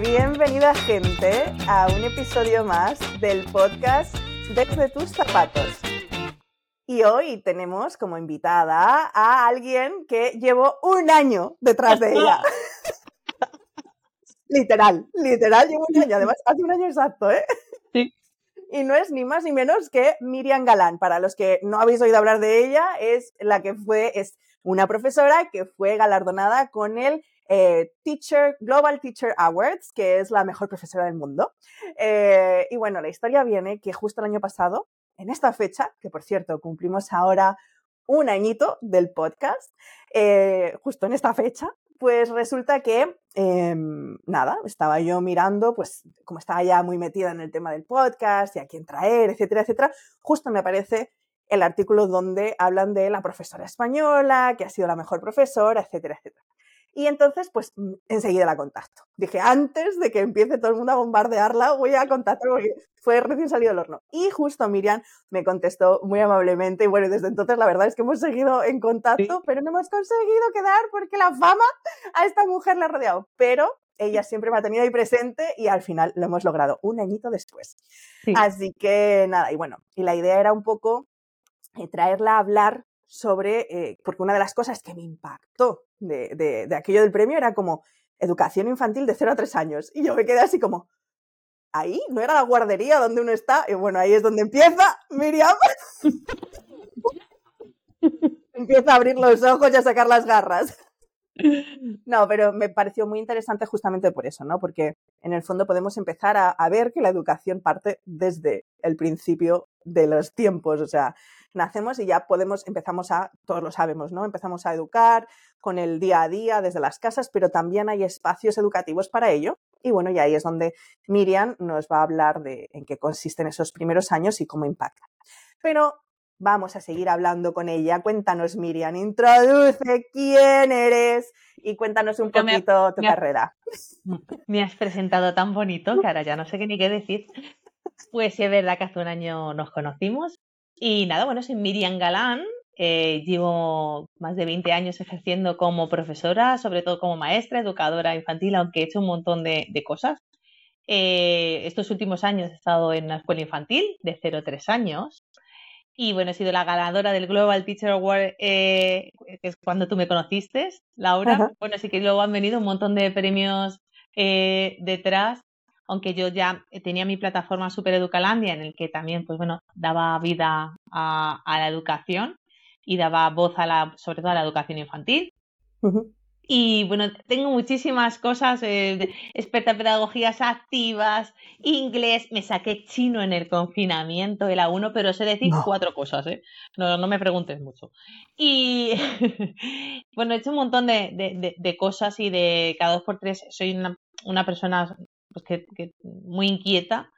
bienvenida gente a un episodio más del podcast Desde tus zapatos. Y hoy tenemos como invitada a alguien que llevo un año detrás de ella. literal, literal, llevo un año, además hace un año exacto, ¿eh? Sí. Y no es ni más ni menos que Miriam Galán. Para los que no habéis oído hablar de ella, es la que fue, es una profesora que fue galardonada con el eh, Teacher, Global Teacher Awards, que es la mejor profesora del mundo. Eh, y bueno, la historia viene que justo el año pasado, en esta fecha, que por cierto cumplimos ahora un añito del podcast, eh, justo en esta fecha, pues resulta que, em, nada, estaba yo mirando, pues como estaba ya muy metida en el tema del podcast y a quién traer, etcétera, etcétera, justo me aparece el artículo donde hablan de la profesora española, que ha sido la mejor profesora, etcétera, etcétera. Y entonces, pues mm, enseguida la contacto. Dije, antes de que empiece todo el mundo a bombardearla, voy a contactar porque fue recién salido del horno. Y justo Miriam me contestó muy amablemente. Y bueno, desde entonces la verdad es que hemos seguido en contacto, pero no hemos conseguido quedar porque la fama a esta mujer le ha rodeado. Pero ella siempre me ha tenido ahí presente y al final lo hemos logrado un añito después. Así que nada, y bueno, y la idea era un poco eh, traerla a hablar sobre, eh, porque una de las cosas que me impactó de, de, aquello del premio era como educación infantil de 0 a 3 años. Y yo me quedé así como, ahí no era la guardería donde uno está. Y bueno, ahí es donde empieza Miriam. empieza a abrir los ojos y a sacar las garras. No, pero me pareció muy interesante justamente por eso, ¿no? Porque en el fondo podemos empezar a, a, ver que la educación parte desde el principio de los tiempos. O sea, nacemos y ya podemos, empezamos a, todos lo sabemos, ¿no? Empezamos a educar con el día a día desde las casas, pero también hay espacios educativos para ello. Y bueno, y ahí es donde Miriam nos va a hablar de en qué consisten esos primeros años y cómo impactan. Pero vamos a seguir hablando con ella. Cuéntanos, Miriam, introduce quién eres y cuéntanos un poquito tu carrera. Me has presentado tan bonito que ahora ya no sé qué ni qué decir. Pues es verdad que hace un año nos conocimos y nada, bueno, soy Miriam Galán, eh, llevo más de 20 años ejerciendo como profesora, sobre todo como maestra, educadora infantil, aunque he hecho un montón de, cosas. Eh, estos últimos años he estado en la escuela infantil de 0 a 3 años. Y bueno, he sido la ganadora del Global Teacher Award, eh, que es cuando tú me conociste, Laura. Bueno, así que luego han venido un montón de premios detrás aunque yo ya tenía mi plataforma Super Educalandia en el que también, pues bueno, daba vida a, la educación y daba voz a la, sobre todo a la educación infantil. Y bueno, tengo muchísimas cosas, eh, experta en pedagogías activas, inglés, me saqué chino en el confinamiento, el A1, pero sé decir cuatro cosas, ¿eh? No, no me preguntes mucho. Y bueno, he hecho un montón de, de, cosas y de cada dos por tres soy una, una persona pues que, muy inquieta,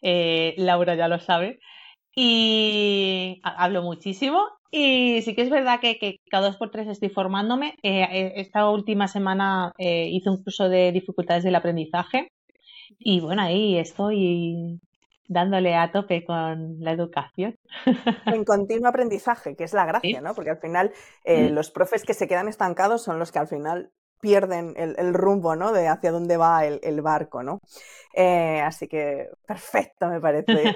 eh, Laura ya lo sabe, y hablo muchísimo. Y sí que es verdad que, cada dos por tres estoy formándome. Eh, eh, esta última semana hice un curso de dificultades del aprendizaje y bueno, ahí estoy dándole a tope con la educación. En continuo aprendizaje, que es la gracia, ¿no? Porque al final mm. los profes que se quedan estancados son los que al final pierden el, rumbo, ¿no? De hacia dónde va el, barco, ¿no? Eh, así que perfecto, me parece.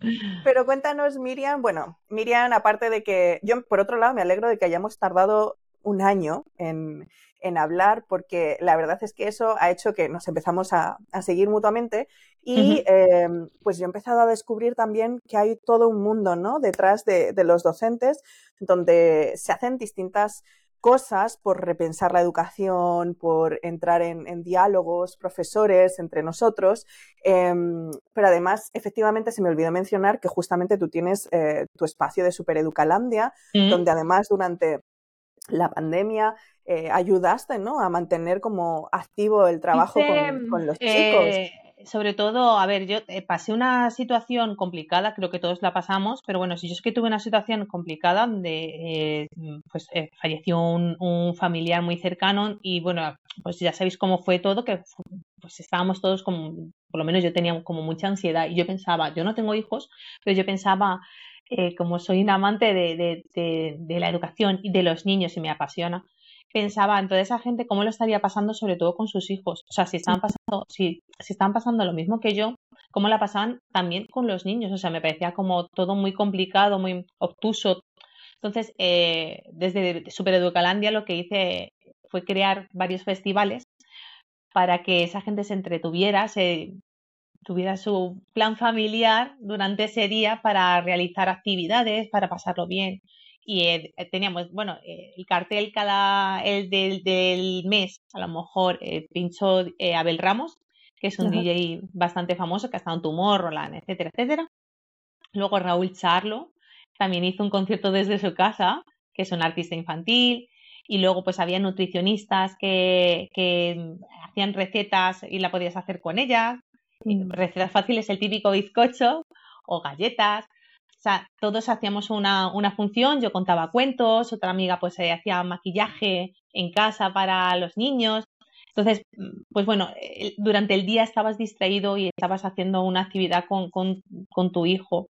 Pero cuéntanos, Miriam, bueno, Miriam, aparte de que yo, por otro lado, me alegro de que hayamos tardado un año en, hablar, porque la verdad es que eso ha hecho que nos empezamos a, seguir mutuamente y em, pues yo he empezado a descubrir también que hay todo un mundo, ¿no? Detrás de, de los docentes, donde se hacen distintas cosas por repensar la educación, por entrar en, diálogos, profesores entre nosotros, em, pero además, efectivamente, se me olvidó mencionar que justamente tú tienes eh, tu espacio de Supereducalandia, mm. donde además durante la pandemia eh, ayudaste ¿no? a mantener como activo el trabajo con, los chicos. Eh, sobre todo, a ver, yo eh, pasé una situación complicada, creo que todos la pasamos, pero bueno, si yo es que tuve una situación complicada donde eh, pues eh, falleció un, familiar muy cercano y bueno, pues ya sabéis cómo fue todo, que pues estábamos todos como, por lo menos yo tenía como mucha ansiedad y yo pensaba, yo no tengo hijos, pero yo pensaba, como soy un amante de, de, de, de la educación y de los niños y me apasiona, pensaba en toda esa gente cómo lo estaría pasando, sobre todo con sus hijos. O sea, si estaban pasando, si, si estaban pasando lo mismo que yo, cómo la pasaban también con los niños. O sea, me parecía como todo muy complicado, muy obtuso. Entonces, eh, desde Supereducalandia lo que hice fue crear varios festivales para que esa gente se entretuviera, se tuviera su plan familiar durante ese día para realizar actividades, para pasarlo bien y eh, teníamos, bueno, eh, el cartel cada, el del, del, mes, a lo mejor eh, pinchó Abel Ramos, que es un DJ bastante famoso, que ha estado en Tomorrowland, etcétera, etcétera. Luego Raúl Charlo también hizo un concierto desde su casa, que es un artista infantil. Y luego pues había nutricionistas que, que hacían recetas y la podías hacer con ellas. Mm. Recetas fáciles, el típico bizcocho o galletas. O sea, todos hacíamos una, una función, yo contaba cuentos, otra amiga pues eh, hacía maquillaje en casa para los niños. Entonces, mm, pues bueno, durante el día estabas distraído y estabas haciendo una actividad con, con, con tu hijo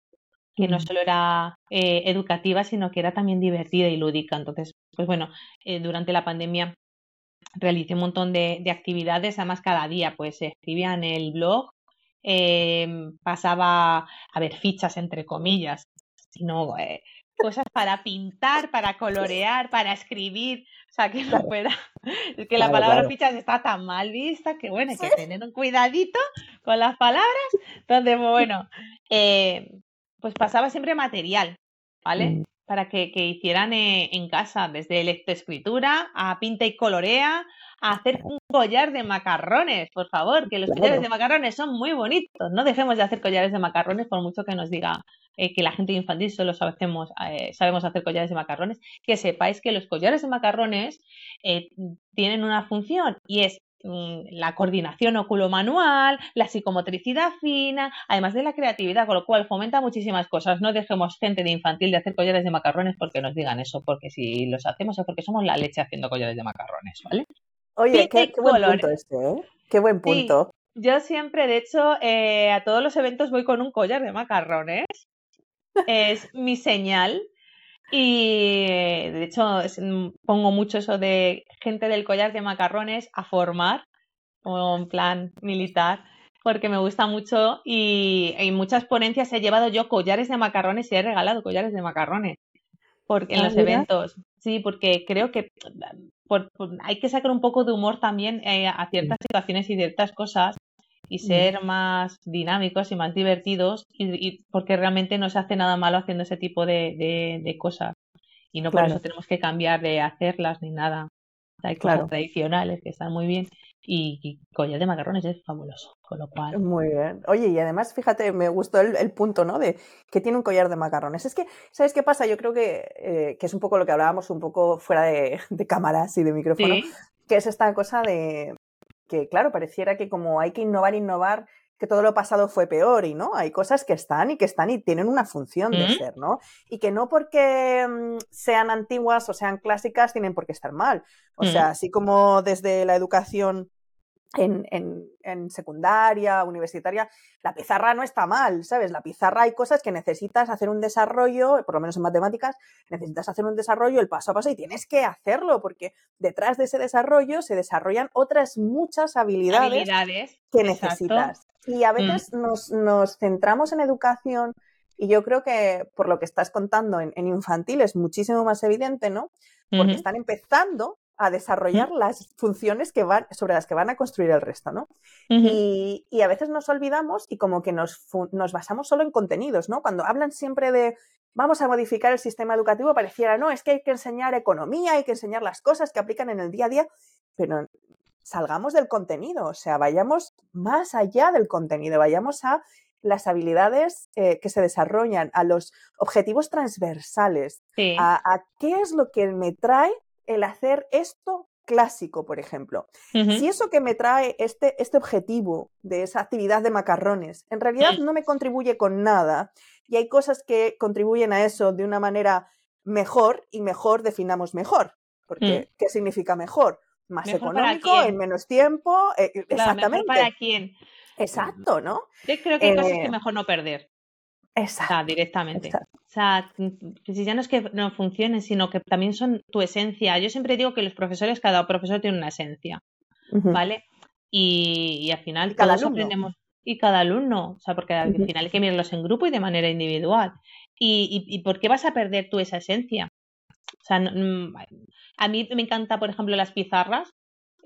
que no solo era eh, educativa, sino que era también divertida y lúdica. Entonces, pues bueno, eh, durante la pandemia realicé un montón de, de, actividades, además cada día pues se escribía en el blog Em, pasaba a ver fichas entre comillas, sino eh, cosas para pintar, para colorear, para escribir, o sea, que no fuera, que la palabra fichas está tan mal vista que bueno, hay que tener un cuidadito con las palabras, entonces bueno, eh, pues pasaba siempre material, ¿vale? Mm. Para que, que hicieran eh, en casa, desde lectoescritura a pinta y colorea, hacer un collar de macarrones, por favor, que los collares de macarrones son muy bonitos. No dejemos de hacer collares de macarrones por mucho que nos diga eh, que la gente infantil solo sabemos, eh, sabemos hacer collares de macarrones. Que sepáis que los collares de macarrones tienen una función y es la coordinación oculomanual, la psicomotricidad fina, además de la creatividad, con lo cual fomenta muchísimas cosas. No dejemos gente de infantil de hacer collares de macarrones porque nos digan eso, porque si los hacemos es porque somos la leche haciendo collares de macarrones, ¿vale? Oye, qué, buen punto este, ¿eh? Qué buen punto. yo siempre, de hecho, eh, a todos los eventos voy con un collar de macarrones. es mi señal. Y de hecho, mm, pongo mucho eso de gente del collar de macarrones a formar, como en plan militar, porque me gusta mucho. Y en muchas ponencias he llevado yo collares de macarrones y he regalado collares de macarrones porque en ah, los eventos. Sí, porque creo que hay que sacar un poco de humor también eh, a ciertas situaciones y ciertas cosas y mm. ser más dinámicos y más divertidos y, porque realmente no se hace nada malo haciendo ese tipo de, de, cosas y no por eso tenemos que cambiar de hacerlas ni nada. Hay cosas tradicionales que están muy bien y, collar de macarrones es fabuloso, con lo cual... Muy bien. Oye, y además, fíjate, me gustó el, punto, ¿no? De que tiene un collar de macarrones. Es que, ¿sabes qué pasa? Yo creo que, eh, que es un poco lo que hablábamos un poco fuera de, cámaras y de micrófono, que es esta cosa de que, claro, pareciera que como hay que innovar, innovar, que todo lo pasado fue peor y no, hay cosas que están y que están y tienen una función de ser, ¿no? Y que no porque mm, sean antiguas o sean clásicas tienen por qué estar mal. O sea, así como desde la educación en, en, en, secundaria, universitaria, la pizarra no está mal, ¿sabes? La pizarra hay cosas que necesitas hacer un desarrollo, por lo menos en matemáticas, necesitas hacer un desarrollo el paso a paso y tienes que hacerlo, porque detrás de ese desarrollo se desarrollan otras muchas habilidades, que necesitas. Y a mm. veces nos, nos, centramos en educación y yo creo que por lo que estás contando en, en infantil es muchísimo más evidente, ¿no? Porque están empezando a desarrollar las funciones que van, sobre las que van a construir el resto, ¿no? y, y, a veces nos olvidamos y como que nos, nos, basamos solo en contenidos, ¿no? Cuando hablan siempre de vamos a modificar el sistema educativo, pareciera, no, es que hay que enseñar economía, hay que enseñar las cosas que aplican en el día a día, pero salgamos del contenido, o sea, vayamos más allá del contenido, vayamos a las habilidades eh, que se desarrollan, a los objetivos transversales, a, a, qué es lo que me trae el hacer esto clásico, por ejemplo. Si eso que me trae este, este objetivo de esa actividad de macarrones, en realidad no me contribuye con nada y hay cosas que contribuyen a eso de una manera mejor y mejor definamos mejor. Porque, mm. ¿qué significa mejor? Más económico, en menos tiempo, eh, exactamente. para quién. Exacto, ¿no? Yo creo que hay cosas que eh, mejor no perder. Exacto. O sea, directamente. O sea, si ya no es que no funcionen, sino que también son tu esencia. Yo siempre digo que los profesores, cada profesor tiene una esencia, ¿vale? Y, al final cada todos aprendemos. Y cada alumno, o sea, porque al final hay que mirarlos en grupo y de manera individual. ¿Y, y, por qué vas a perder tú esa esencia? O sea, a mí me encanta, por ejemplo, las pizarras,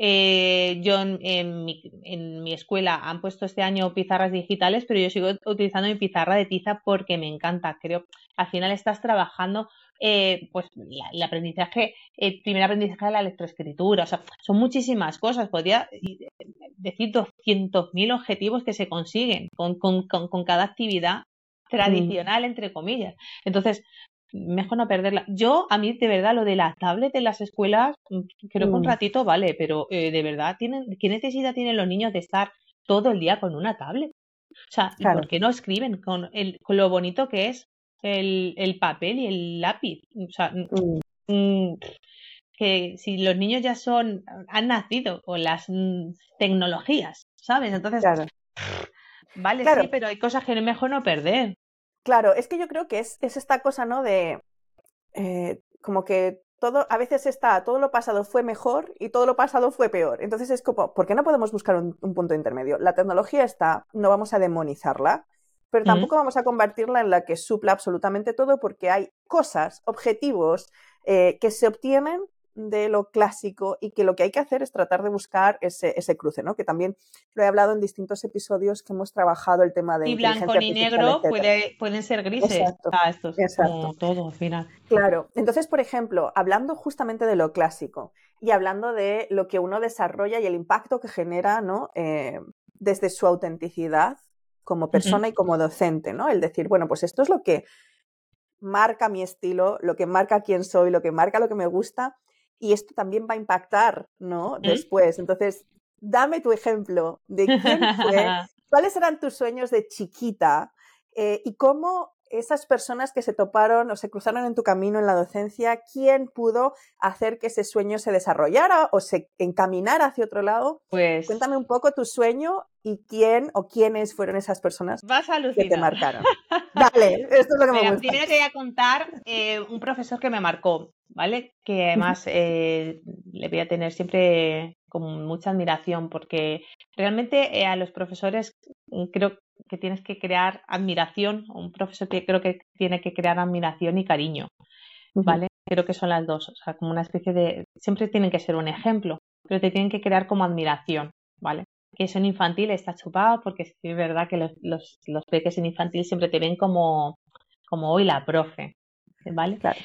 eh, yo en, mi, escuela han puesto este año pizarras digitales, pero yo sigo utilizando mi pizarra de tiza porque me encanta. Creo al final estás trabajando eh, pues el aprendizaje, el primer aprendizaje de la electroescritura, o sea, son muchísimas cosas. Podría decir 200.000 objetivos que se consiguen con, con cada actividad mm. tradicional, entre comillas. Entonces, mejor no perderla. Yo, a mí, de verdad, lo de la tablet en las escuelas, mm, creo que un mm. ratito vale, pero eh, de verdad, ¿tienen, ¿qué necesidad tienen los niños de estar todo el día con una tablet? O sea, ¿por qué no escriben con, el, con lo bonito que es el, el papel y el lápiz? O sea, mm. que si los niños ya son, han nacido con las tecnologías, ¿sabes? Entonces, vale, sí, pero hay cosas que es mejor no perder. Claro, es que yo creo que es, esta cosa, ¿no? De eh, como que todo, a veces está, todo lo pasado fue mejor y todo lo pasado fue peor. Entonces es como, ¿por qué no podemos buscar un, punto intermedio? La tecnología está, no vamos a demonizarla, pero tampoco vamos a convertirla en la que supla absolutamente todo porque hay cosas, objetivos eh, que se obtienen de lo clásico y que lo que hay que hacer es tratar de buscar ese, ese cruce, ¿no? Que también lo he hablado en distintos episodios que hemos trabajado el tema de... Y blanco ni negro puede, pueden ser grises. Exacto, esto es como todo final. Claro. Entonces, por ejemplo, hablando justamente de lo clásico y hablando de lo que uno desarrolla y el impacto que genera, ¿no? Eh, desde su autenticidad como persona y como docente, ¿no? El decir, bueno, pues esto es lo que marca mi estilo, lo que marca quién soy, lo que marca lo que me gusta y esto también va a impactar, ¿no? Después. Entonces, dame tu ejemplo de quién fue, cuáles eran tus sueños de chiquita eh, y cómo esas personas que se toparon o se cruzaron en tu camino en la docencia, ¿quién pudo hacer que ese sueño se desarrollara o se encaminara hacia otro lado? Pues cuéntame un poco tu sueño y quién o quiénes fueron esas personas que te marcaron. Dale, esto es lo que me gusta. Primero te voy a contar eh, un profesor que me marcó, ¿vale? Que además eh, le voy a tener siempre con mucha admiración porque realmente eh, a los profesores mm, creo que tienes que crear admiración, un profesor que creo que tiene que crear admiración y cariño, ¿vale? Creo que son las dos, o sea, como una especie de, siempre tienen que ser un ejemplo, pero te tienen que crear como admiración, ¿vale? Que eso en infantil está chupado porque es verdad que los, los, los peques en infantil siempre te ven como, como hoy la profe, ¿vale? Claro.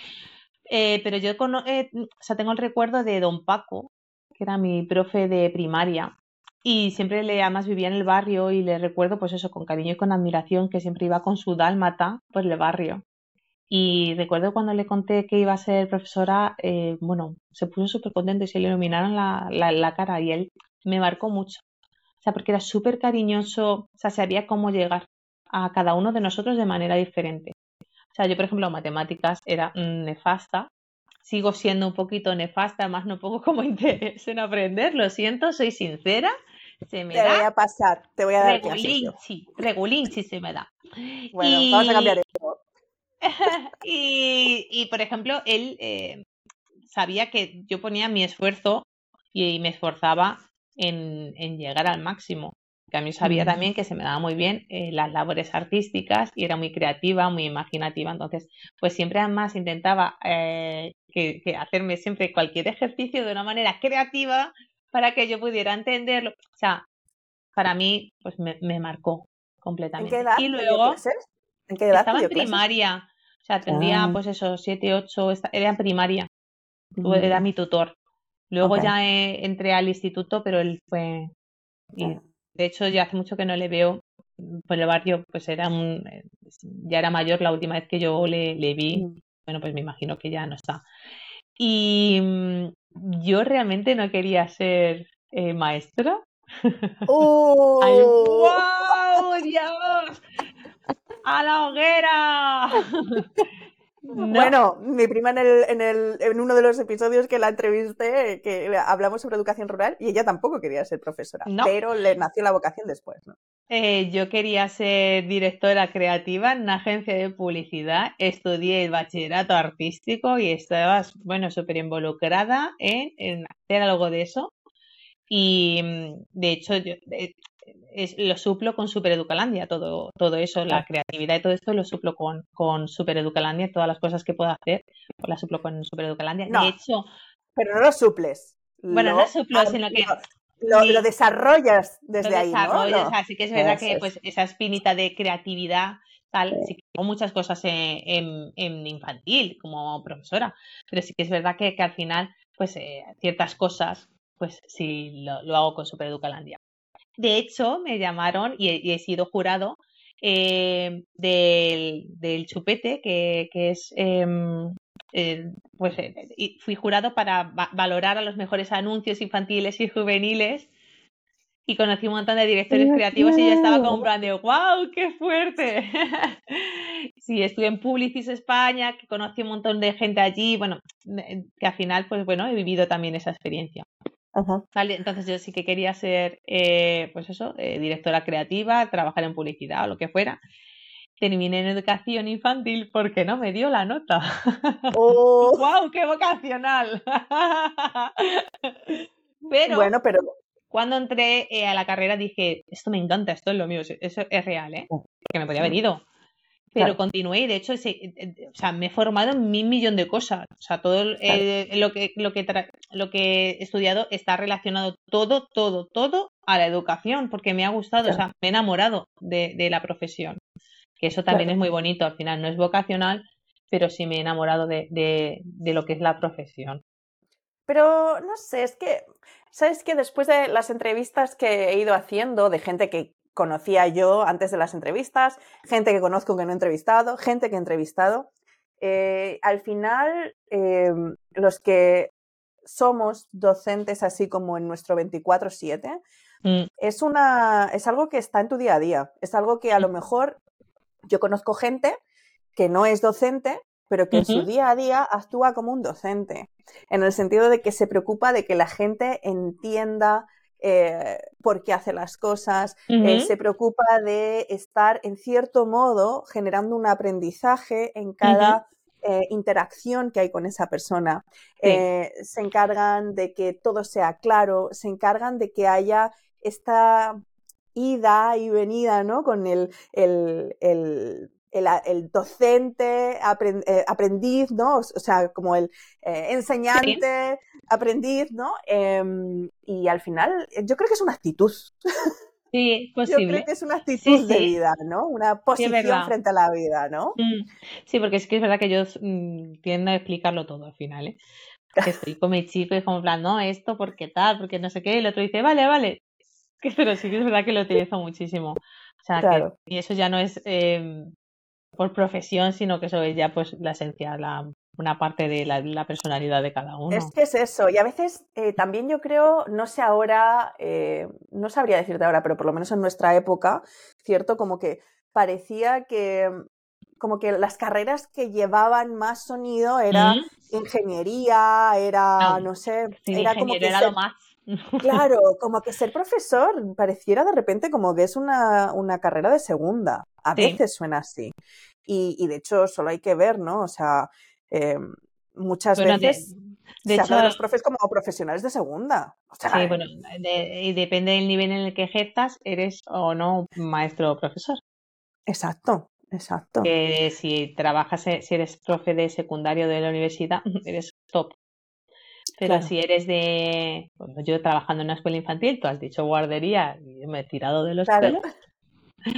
Eh, pero yo eh, o sea, tengo el recuerdo de don Paco, que era mi profe de primaria, y siempre le, además vivía en el barrio y le recuerdo, pues eso, con cariño y con admiración, que siempre iba con su dálmata por el barrio. Y recuerdo cuando le conté que iba a ser profesora, eh, bueno, se puso súper contento y se le iluminaron la, la, cara y él me marcó mucho. O sea, porque era súper cariñoso, o sea, sabía cómo llegar a cada uno de nosotros de manera diferente. O sea, yo, por ejemplo, matemáticas era nefasta, sigo siendo un poquito nefasta, más no pongo como interés en aprender, lo siento, soy sincera, se me te voy a pasar, te voy a dar regulinchi, regulinchi se me da. Bueno, vamos a cambiar esto. y, y, por ejemplo, él eh, sabía que yo ponía mi esfuerzo y me esforzaba en, en llegar al máximo. Que a mí sabía también que se me daba muy bien eh, las labores artísticas y era muy creativa, muy imaginativa. Entonces, pues siempre además intentaba eh, que, que hacerme siempre cualquier ejercicio de una manera creativa para que yo pudiera entenderlo. O sea, para mí, pues me, marcó completamente. ¿En qué edad? Y luego, ¿En qué edad estaba en primaria. O sea, tendría, ah. pues eso, siete, ocho, era en primaria. Era mi tutor. Luego ya entré al instituto, pero él fue. Y, de hecho, ya hace mucho que no le veo por el barrio, pues era un, ya era mayor la última vez que yo le, le vi. Mm. Bueno, pues me imagino que ya no está. Y mm, yo realmente no quería ser eh, maestra. ¡Oh! ¡Ay, wow! ¡Dios! ¡A la hoguera! Bueno, mi prima en, el, en, el, en uno de los episodios que la entrevisté, que hablamos sobre educación rural, y ella tampoco quería ser profesora, pero le nació la vocación después, ¿no? Eh, yo quería ser directora creativa en una agencia de publicidad, estudié el bachillerato artístico y estaba, bueno, súper involucrada en, en, hacer algo de eso. Y mm, de hecho, yo, lo suplo con Supereducalandia, todo, todo eso, la creatividad y todo esto lo suplo con, con Supereducalandia, todas las cosas que puedo hacer, pues las suplo con Supereducalandia. de hecho. Pero no lo suples. Bueno, no suplo, sino que. Lo, desarrollas desde ahí, ¿no? Así que es verdad que pues esa espinita de creatividad tal, sí que hago muchas cosas en, en, infantil como profesora, pero sí que es verdad que, que al final, pues eh, ciertas cosas, pues sí lo, lo hago con Supereducalandia. De hecho, me llamaron y he, sido jurado eh, del, chupete, que, es, em, pues eh, fui jurado para valorar a los mejores anuncios infantiles y juveniles y conocí un montón de directores creativos y ya estaba como un plan de ¡wow! ¡qué fuerte! sí, estuve en Publicis España, que conocí un montón de gente allí, bueno, que al final, pues bueno, he vivido también esa experiencia entonces yo sí que quería ser, eh, pues eso, eh, directora creativa, trabajar en publicidad o lo que fuera. Terminé en educación infantil porque no me dio la nota. ¡Oh! ¡Wow! ¡Qué vocacional! pero, bueno, pero cuando entré eh, a la carrera dije, esto me encanta, esto es lo mío, eso es real, ¿eh? Oh. Porque me podía haber ido. Pero continué y de hecho eh, eh, o sea, me he formado en mil millón de cosas. O sea, todo lo, que, lo, que lo que he estudiado está relacionado todo, todo, todo a la educación, porque me ha gustado, o sea, me he enamorado de, de la profesión. Que eso también es muy bonito, al final no es vocacional, pero sí me he enamorado de, de, de lo que es la profesión. Pero no sé, es que, ¿sabes que Después de las entrevistas que he ido haciendo de gente que conocía yo antes de las entrevistas, gente que conozco que no he entrevistado, gente que he entrevistado. Eh, al final, em, los que somos docentes así como en nuestro 24/7, mm. es, una, es algo que está en tu día a día, es algo que a lo mejor yo conozco gente que no es docente, pero que en su día a día actúa como un docente, en el sentido de que se preocupa de que la gente entienda eh, por qué hace las cosas, eh, se preocupa de estar en cierto modo generando un aprendizaje en cada eh, interacción que hay con esa persona. se encargan de que todo sea claro, se encargan de que haya esta ida y venida, ¿no? Con el, el, el el, docente, eh, aprendiz, ¿no? O sea, como el eh, enseñante, aprendiz, ¿no? Em, y al final, yo creo que es una actitud. Sí, posible. Yo creo que es una actitud de vida, ¿no? Una posición frente a la vida, ¿no? Mm, sí, porque es que es verdad que yo mm, tiendo a explicarlo todo al final, ¿eh? Que estoy con mi chico y como en plan, no, esto, porque tal, porque no sé qué, y el otro dice, vale, vale. Pero sí que es verdad que lo utilizo muchísimo. O sea, que, y eso ya no es eh, por profesión, sino que eso es ya pues la esencia, la, una parte de la, personalidad de cada uno. Es que es eso, y a veces eh, también yo creo, no sé ahora, eh, no sabría decirte ahora, pero por lo menos en nuestra época, ¿cierto? Como que parecía que como que las carreras que llevaban más sonido era ingeniería, era, no, sé, era como que era lo más. Claro, como que ser profesor pareciera de repente como que es una, una carrera de segunda. A veces suena así. Y, y, de hecho, solo hay que ver, ¿no? O sea, eh, muchas veces de, se hecho, los profes como profesionales de segunda. sí, bueno, y depende del nivel en el que ejerzas, eres o no maestro o profesor. Exacto, exacto. Que si trabajas, eh, si eres profe de secundario de la universidad, eres top. Pero si eres de. yo trabajando en una escuela infantil, tú has dicho guardería y me he tirado de los claro.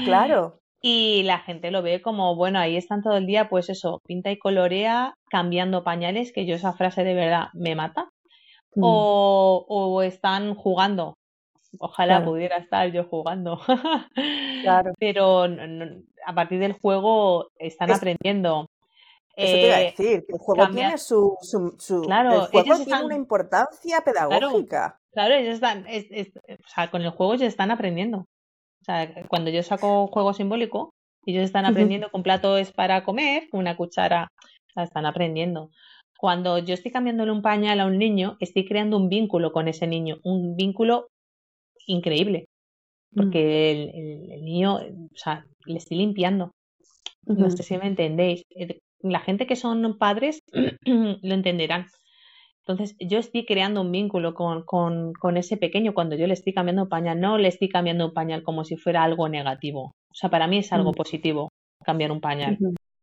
Claro. Y la gente lo ve como, bueno, ahí están todo el día, pues eso, pinta y colorea, cambiando pañales, que yo esa frase de verdad me mata. Mm. O, o, están jugando. Ojalá pudiera estar yo jugando. claro. Pero a partir del juego están aprendiendo. Eso te iba a eh, decir, que el juego tiene su, su, claro, el juego tiene una importancia pedagógica. Claro, ellos están, o sea, con el juego ellos están aprendiendo. O sea, cuando yo saco juego simbólico, ellos están aprendiendo que un plato es para comer, una cuchara están aprendiendo. Cuando yo estoy cambiándole un pañal a un niño, estoy creando un vínculo con ese niño, un vínculo increíble, mm. porque el, niño, o sea, le estoy limpiando. No sé si me entendéis. La gente que son padres lo entenderán. Entonces, yo estoy creando un vínculo con, con, con, ese pequeño cuando yo le estoy cambiando un pañal. No le estoy cambiando un pañal como si fuera algo negativo. O sea, para mí es algo mm. positivo cambiar un pañal.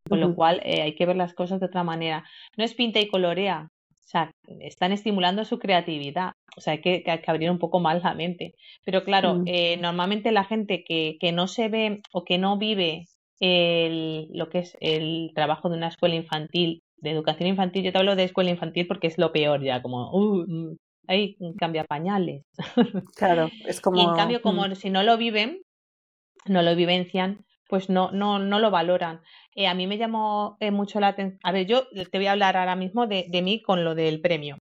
Con lo cual, eh, hay que ver las cosas de otra manera. No es pinta y colorea. O sea, están estimulando su creatividad. O sea, hay que, que abrir un poco más la mente. Pero claro, mm. eh, normalmente la gente que, que no se ve o que no vive el, lo que es el trabajo de una escuela infantil de educación infantil, yo te hablo de escuela infantil porque es lo peor ya, como, uh, mm, ahí cambia pañales. Claro, es como... Y en cambio, como mm. si no lo viven, no lo vivencian, pues no, no, no lo valoran. Eh, a mí me llamó eh, mucho la atención. A ver, yo te voy a hablar ahora mismo de, de mí con lo del premio.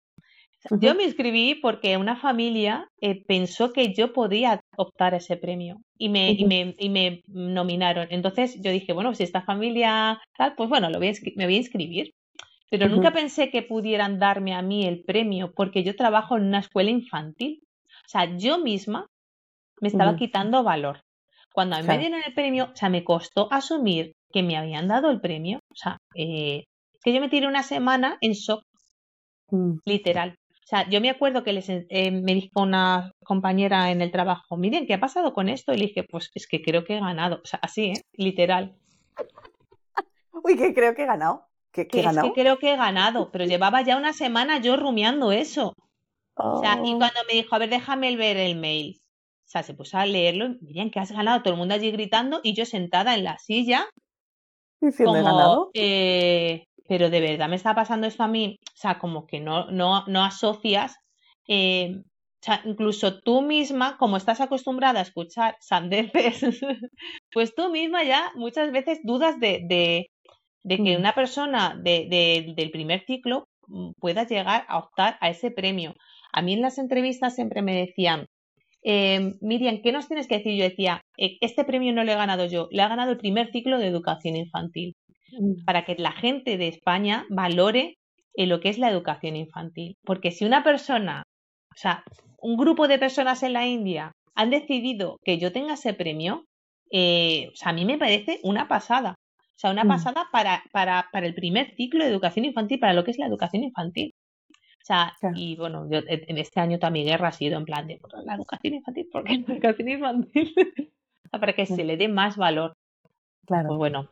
Yo me inscribí porque una familia eh, pensó que yo podía optar a ese premio y me, y, me, y me nominaron. Entonces yo dije, bueno, si esta familia tal, pues bueno, lo voy me voy a inscribir. Pero nunca pensé que pudieran darme a mí el premio porque yo trabajo en una escuela infantil. O sea, yo misma me estaba quitando valor. Cuando a mí me dieron el premio, o sea, me costó asumir que me habían dado el premio. O sea, eh, que yo me tiré una semana en shock, mm. literal. O sea, yo me acuerdo que les, eh, me dijo una compañera en el trabajo, miren, ¿qué ha pasado con esto? Y le dije, pues es que creo que he ganado. O sea, así, ¿eh? Literal. Uy, que creo que he ganado. ¿Qué, que es que creo que he ganado, pero llevaba ya una semana yo rumiando eso. O sea, y oh. cuando me dijo, a ver, déjame ver el mail. O sea, se puso a leerlo, miren que has ganado, todo el mundo allí gritando y yo sentada en la silla. Diciendo, como, ganado? Eh, pero de verdad me está pasando esto a mí. O sea, como que no, no, no asocias. Eh, o sea, incluso tú misma, como estás acostumbrada a escuchar sandeces, pues tú misma ya muchas veces dudas de, de que mm. una persona de, del primer ciclo mm, pueda llegar a optar a ese premio. A mí en las entrevistas siempre me decían, eh, Miriam, ¿qué nos tienes que decir? Yo decía, eh, este premio no lo he ganado yo, le ha ganado el primer ciclo de educación infantil. Para que la gente de España valore eh, lo que es la educación infantil. Porque si una persona, o sea, un grupo de personas en la India han decidido que yo tenga ese premio, o sea, a mí me parece una pasada. O sea, una mm. pasada para, para, para el primer ciclo de educación infantil, para lo que es la educación infantil. O sea, y bueno, yo, en este año toda mi guerra ha sido en plan de la educación infantil, ¿por qué la educación infantil? para que se le dé más valor. Claro. Pues bueno.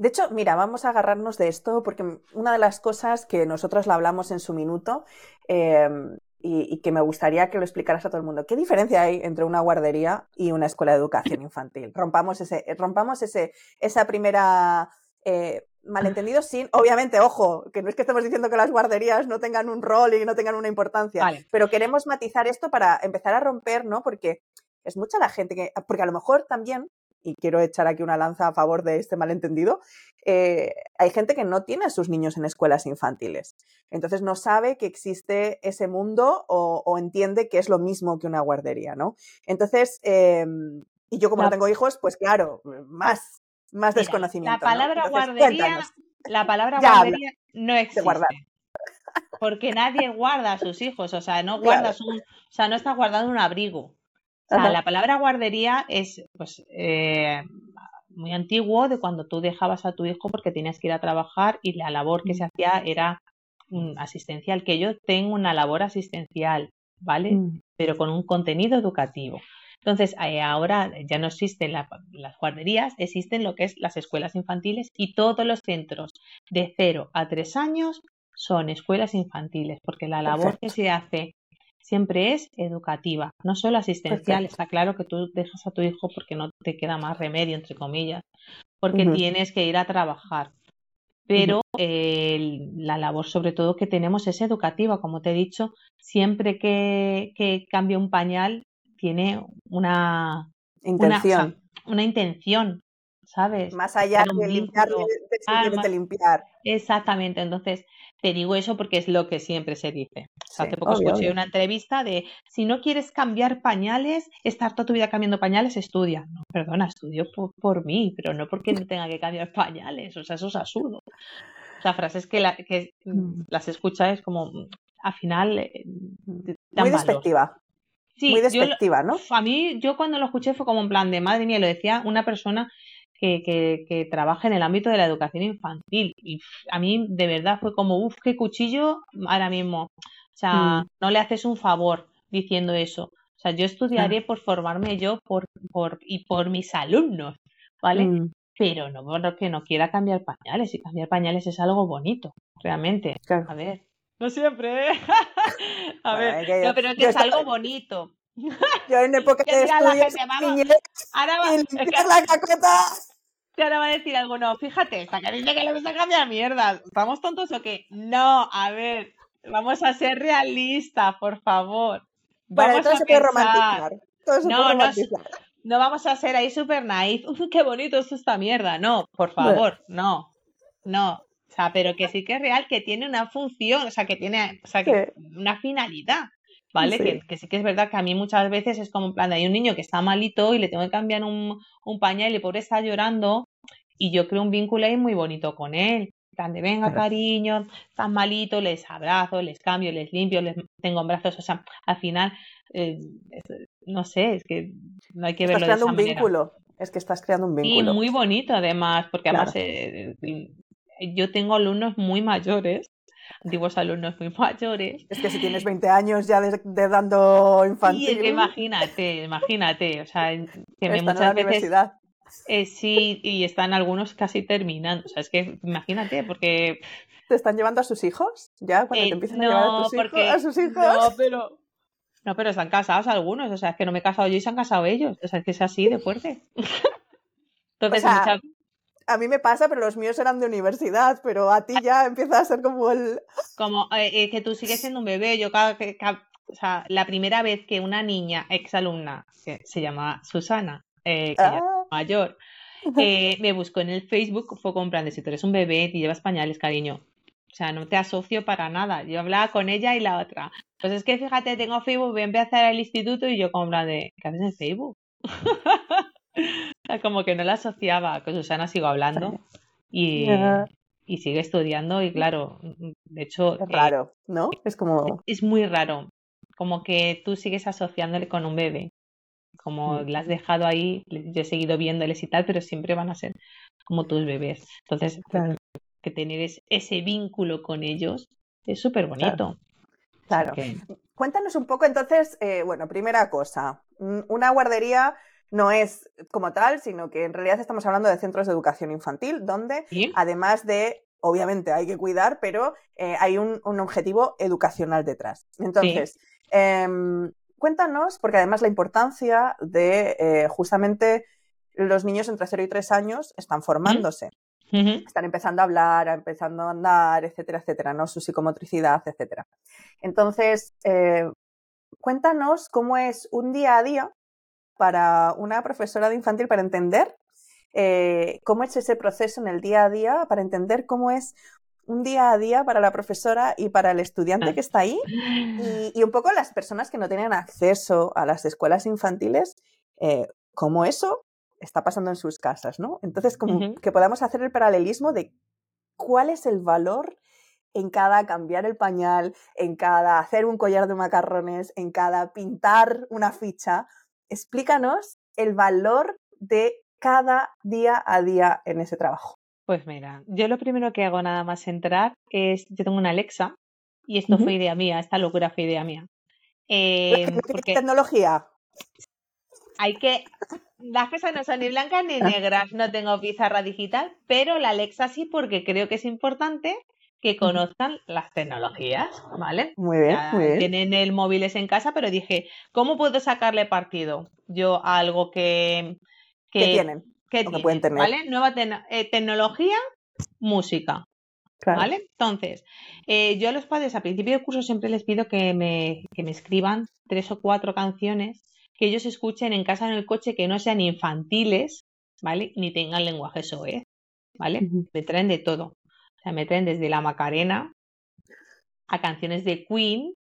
De hecho, mira, vamos a agarrarnos de esto porque una de las cosas que nosotros la hablamos en su minuto eh, y, que me gustaría que lo explicaras a todo el mundo. ¿Qué diferencia hay entre una guardería y una escuela de educación infantil? Rompamos ese, rompamos ese, esa primera eh, malentendido sin, obviamente, ojo, que no es que estemos diciendo que las guarderías no tengan un rol y no tengan una importancia, pero queremos matizar esto para empezar a romper, ¿no? Porque es mucha la gente que, porque a lo mejor también y quiero echar aquí una lanza a favor de este malentendido, eh, hay gente que no tiene a sus niños en escuelas infantiles. Entonces no sabe que existe ese mundo o, entiende que es lo mismo que una guardería, ¿no? Entonces, em, y yo como no tengo hijos, pues claro, más, más desconocimiento. La palabra guardería, la palabra guardería no existe. Porque nadie guarda a sus hijos, o sea, no guardas un, o sea, no está guardando un abrigo la palabra guardería es pues eh, muy antiguo de cuando tú dejabas a tu hijo porque tenías que ir a trabajar y la labor que se hacía era asistencial, que yo tengo una labor asistencial, ¿vale? Mm. Pero con un contenido educativo. Entonces, eh, ahora ya no existen las guarderías, existen lo que es las escuelas infantiles y todos los centros de 0 a 3 años son escuelas infantiles, porque la labor que se hace siempre es educativa, no solo asistencial. Está claro que tú dejas a tu hijo porque no te queda más remedio, entre comillas, porque tienes que ir a trabajar. Pero la labor sobre todo que tenemos es educativa, como te he dicho, siempre que, que cambia un pañal tiene una intención. una intención, ¿sabes? Más allá de limpiar, de, limpiar. Exactamente, entonces te digo eso porque es lo que siempre se dice. hace poco escuché una entrevista de si no quieres cambiar pañales, estar toda tu vida cambiando pañales, estudia. No, perdona, estudio por, mí, pero no porque no tenga que cambiar pañales. O sea, eso es absurdo. O sea, frases que, la, que Mm. las escuchas es como, al final, eh, dan Muy despectiva. Sí, muy yo despectiva, ¿no? a mí, yo cuando lo escuché fue como en plan de madre mía, lo decía una persona que, que, que trabaja en el ámbito de la educación infantil. Y a mí de verdad fue como, uff, qué cuchillo ahora mismo. O sea, Mm. no le haces un favor diciendo eso. O sea, yo estudiaré por formarme yo por, por, y por mis alumnos, ¿vale? Mm, Pero no porque no quiera cambiar pañales. Y cambiar pañales es algo bonito, realmente. claro. A ver. No siempre, ¿eh? A ver, no, pero es que es algo bonito. Yo en época de estudios niñez, Ahora va, y es que limpiar la cacota. ahora va a decir algo, no, fíjate, esta que dice que le gusta cambiar mierda. ¿Estamos tontos o qué? No, a ver, vamos a ser realistas, por favor. Bueno, Vamos todo a se puede romantizar. Todo se No, puede no, romantizar. No vamos a ser ahí súper naif. Uf, qué bonito es esta mierda. No, por favor, no. No. O sea, pero que sí que es real, que tiene una función, o sea, que tiene, o sea, que una finalidad. ¿Vale? Sí. Que, que sí que es verdad que a mí muchas veces es como en plan, hay un niño que está malito y le tengo que cambiar un, un pañal y el pobre está llorando y yo creo un vínculo ahí muy bonito con él. Plan de, venga, cariño, estás malito, les abrazo, les cambio, les limpio, les tengo en brazos. O sea, al final, eh, no sé, es que no hay que Estás verlo de creando esa un manera. vínculo. Es que estás creando un Y vínculo. muy bonito además, porque Claro. además eh, eh, yo tengo alumnos muy mayores, antiguos alumnos muy mayores, Es que si tienes 20 años ya de, de dando y infantil, es que imagínate, imagínate, o sea, que me en la muchas veces universidad. eh, sí, y están algunos casi terminando, o sea, es que imagínate, porque ¿Te están llevando a sus hijos? ¿Ya? Cuando eh, te empiezan a llevar a, tus hijos, a sus hijos. no, pero no, pero están casados algunos, o sea, es que no me he casado yo y se han casado ellos, o sea, es que es así de fuerte. Entonces, O sea, muchas- A mí me pasa, pero los míos eran de universidad, pero a ti ya empieza a ser como el... como eh, eh, que tú sigues siendo un bebé, yo cada, que- o sea, la primera vez que una niña exalumna, que se llama Susana, eh, que ya es Ah, mayor, eh, me buscó en el Facebook, fue de si tú eres un bebé y llevas pañales, cariño. O sea, no te asocio para nada. Yo hablaba con ella y la otra. Pues es que fíjate, tengo Facebook, voy a empezar el instituto y yo con plan de, ¿qué haces en Facebook? Como que no la asociaba. Con Susana sigo hablando y, y sigue estudiando y claro, de hecho, es eh, raro, ¿no? Es como... es muy raro. Como que tú sigues asociándole con un bebé. Como Mm. la has dejado ahí, yo he seguido viéndoles y tal, pero siempre van a ser como tus bebés. Entonces, Claro, que tener es- ese vínculo con ellos es súper bonito. claro. Cuéntanos un poco entonces, eh, bueno, primera cosa, mm, una guardería no es como tal, sino que en realidad estamos hablando de centros de educación infantil, donde ¿Sí? además de, obviamente hay que cuidar, pero eh, hay un, un objetivo educacional detrás. Entonces, em, cuéntanos, porque además la importancia de eh, justamente los niños entre 0 y 3 años están formándose, están empezando a hablar, empezando a andar, etcétera, etcétera, ¿no? Su psicomotricidad, etcétera. Entonces, eh, cuéntanos cómo es un día a día para una profesora de infantil para entender eh, cómo es ese proceso en el día a día, para entender cómo es un día a día para la profesora y para el estudiante que está ahí y, y un poco las personas que no tienen acceso a las escuelas infantiles, eh, cómo eso está pasando en sus casas, ¿no? Entonces, como que podamos hacer el paralelismo de cuál es el valor en cada cambiar el pañal, en cada hacer un collar de macarrones, en cada pintar una ficha. Explícanos el valor de cada día a día en ese trabajo. Pues mira, yo lo primero que hago nada más entrar es, yo tengo una Alexa y esto fue idea mía, esta locura fue idea mía. Eh, porque tecnología. hay que, las cosas no son ni blancas ni Ah. negras, no tengo pizarra digital, pero la Alexa sí porque creo que es importante que conozcan las tecnologías, ¿vale? Muy bien, Ya muy bien. tienen el móviles en casa, pero dije, ¿cómo puedo sacarle partido yo a algo que, ¿Qué tienen? que que tienen, pueden tener. ¿vale? Nueva eh, tecnología, música, Claro. ¿vale? Entonces, eh, yo a los padres a principio de curso siempre les pido que me, que me escriban tres o cuatro canciones que ellos escuchen en casa en el coche que no sean infantiles, ¿vale? Ni tengan lenguaje soez, ¿vale? Me traen de todo. O sea, me traen desde la Macarena a canciones de Queen,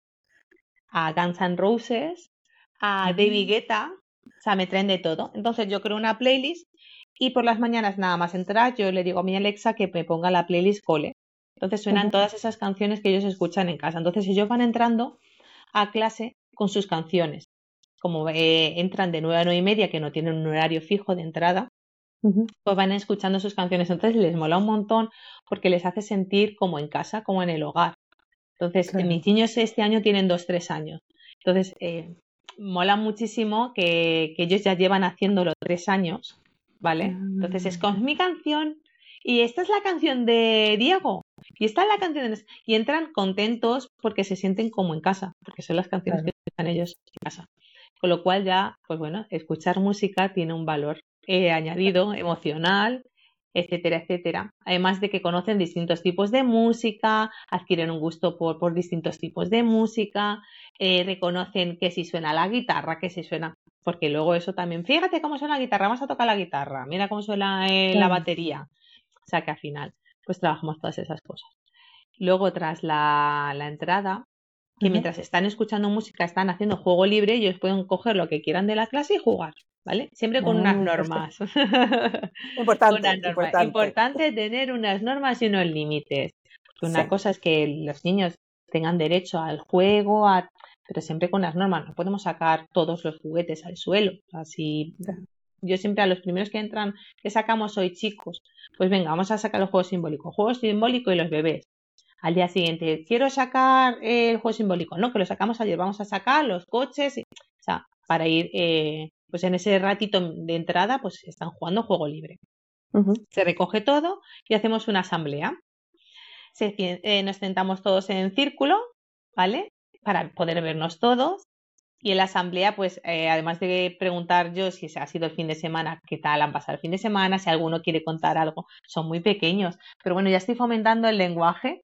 a Guns N' Roses, a. David Guetta, o sea, me traen de todo. Entonces yo creo una playlist y por las mañanas nada más entrar yo le digo a mi Alexa que me ponga la playlist cole, Entonces suenan todas esas canciones que ellos escuchan en casa. Entonces ellos van entrando a clase con sus canciones. Como eh, entran de nueve a nueve y media, que no tienen un horario fijo de entrada, pues van escuchando sus canciones. Entonces les mola un montón porque les hace sentir como en casa, como en el hogar. Entonces, mis niños este año tienen dos, tres años. Entonces, eh, mola muchísimo que, ellos ya llevan haciéndolo tres años, ¿vale? Entonces es con mi canción y esta es la canción de Diego y esta es la canción de... y entran contentos porque se sienten como en casa, porque son las canciones que escuchan ellos en casa. Con lo cual ya, pues bueno, escuchar música tiene un valor eh, añadido emocional etcétera, etcétera. Además de que conocen distintos tipos de música, adquieren un gusto por, por distintos tipos de música, eh, reconocen que si suena la guitarra, que si suena, porque luego eso también, fíjate cómo suena la guitarra, vamos a tocar la guitarra, mira cómo suena eh, la batería. O sea que al final, pues trabajamos todas esas cosas. Luego, tras la, la entrada, que mientras están escuchando música, están haciendo juego libre, ellos pueden coger lo que quieran de la clase y jugar. ¿Vale? Siempre con unas normas. Importante, importante. tener unas normas y unos límites. una cosa es que los niños tengan derecho al juego, pero siempre con las normas. No podemos sacar todos los juguetes al suelo. Así, yo siempre a los primeros que entran, que sacamos hoy chicos, pues venga, vamos a sacar los juegos simbólicos. Juego simbólico y los bebés. Al día siguiente, quiero sacar el juego simbólico. No, que lo sacamos ayer. Vamos a sacar los coches. o sea, para ir eh, pues en ese ratito de entrada, pues están jugando juego libre. Se recoge todo y hacemos una asamblea. Eh, nos sentamos todos en círculo, ¿vale? Para poder vernos todos. Y en la asamblea, pues eh, además de preguntar yo si ha sido el fin de semana, qué tal han pasado el fin de semana, si alguno quiere contar algo, son muy pequeños. Pero bueno, ya estoy fomentando el lenguaje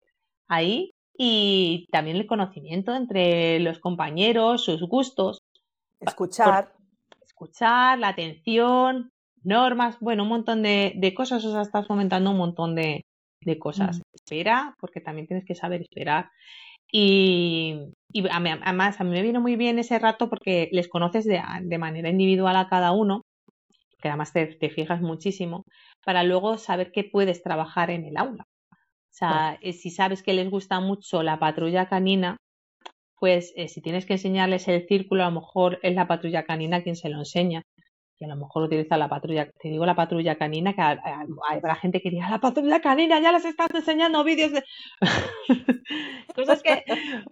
ahí y también el conocimiento entre los compañeros, sus gustos. Escuchar escuchar, la atención, normas, bueno, un montón de, cosas, o sea, estás fomentando un montón de, cosas. Espera, porque también tienes que saber esperar. Y, además, a mí me vino muy bien ese rato porque les conoces de, manera individual a cada uno, que además te, fijas muchísimo, para luego saber qué puedes trabajar en el aula. O sea, eh, si sabes que les gusta mucho la patrulla canina, pues eh, si tienes que enseñarles el círculo, a lo mejor es la patrulla canina quien se lo enseña. Y a lo mejor utiliza la patrulla, te digo la patrulla canina, que hay la gente que diga, la patrulla canina, ya les estás enseñando vídeos de... cosas que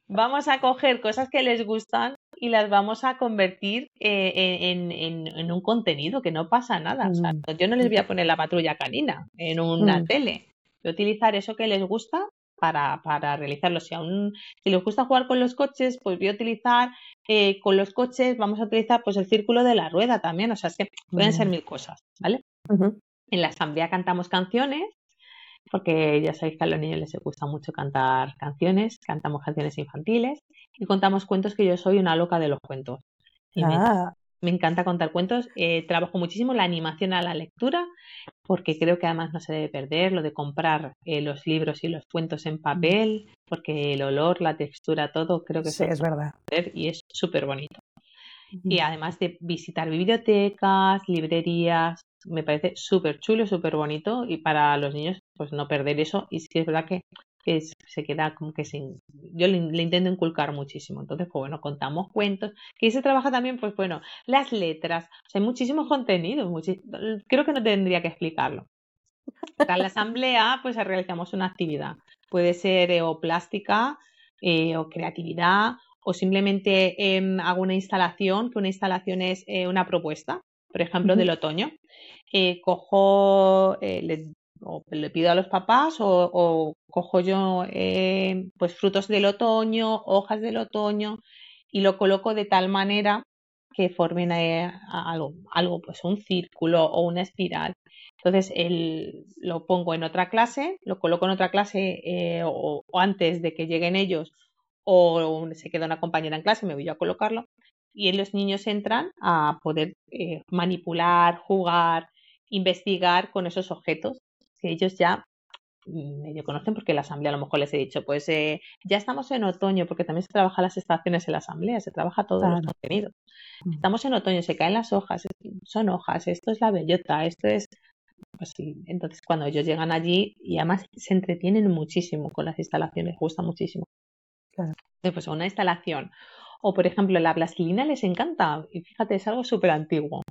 vamos a coger, cosas que les gustan y las vamos a convertir eh, en, un contenido, que no pasa nada. O sea, mm. yo no les voy a poner la patrulla canina en una mm. tele. Voy a utilizar eso que les gusta para, para realizarlo. Si aún si les gusta jugar con los coches, pues voy a utilizar eh, con los coches, vamos a utilizar pues el círculo de la rueda también. O sea, es que pueden ser mil cosas, ¿vale? En la asamblea cantamos canciones, porque ya sabéis que a los niños les gusta mucho cantar canciones, cantamos canciones infantiles y contamos cuentos que yo soy una loca de los cuentos. Ah me encanta contar cuentos. Eh, trabajo muchísimo la animación a la lectura, porque creo que además no se debe perder lo de comprar eh, los libros y los cuentos en papel, porque el olor, la textura, todo creo que sí, es verdad. Y es súper bonito. Y además de visitar bibliotecas, librerías, me parece súper chulo, súper bonito y para los niños pues no perder eso. Y sí es verdad que que se queda como que sin... Yo le, intento inculcar muchísimo. Entonces, pues bueno, contamos cuentos. Que se trabaja también, pues bueno, las letras. O sea, hay muchísimos contenidos. Creo que no tendría que explicarlo. En la asamblea, pues realizamos una actividad. Puede ser eh, o plástica eh, o creatividad o simplemente em, hago una instalación, que una instalación es eh, una propuesta, por ejemplo, del otoño. cojo, o le pido a los papás o, cojo yo eh, pues frutos del otoño, hojas del otoño y lo coloco de tal manera que formen eh, algo, algo, pues un círculo o una espiral. Entonces el, lo pongo en otra clase, lo coloco en otra clase eh, o, antes de que lleguen ellos o se queda una compañera en clase, me voy a colocarlo y los niños entran a poder manipular, jugar, investigar con esos objetos que ellos ya medio conocen porque la asamblea a lo mejor les he dicho, pues eh, ya estamos en otoño, porque también se trabaja las estaciones en la asamblea, se trabaja todo el contenido. Mm. Estamos en otoño, se caen las hojas, son hojas, esto es la bellota, esto es pues sí, entonces cuando ellos llegan allí y además se entretienen muchísimo con las instalaciones, gusta muchísimo. Claro. Pues una instalación. O por ejemplo, la plastilina les encanta. Y fíjate, es algo súper antiguo.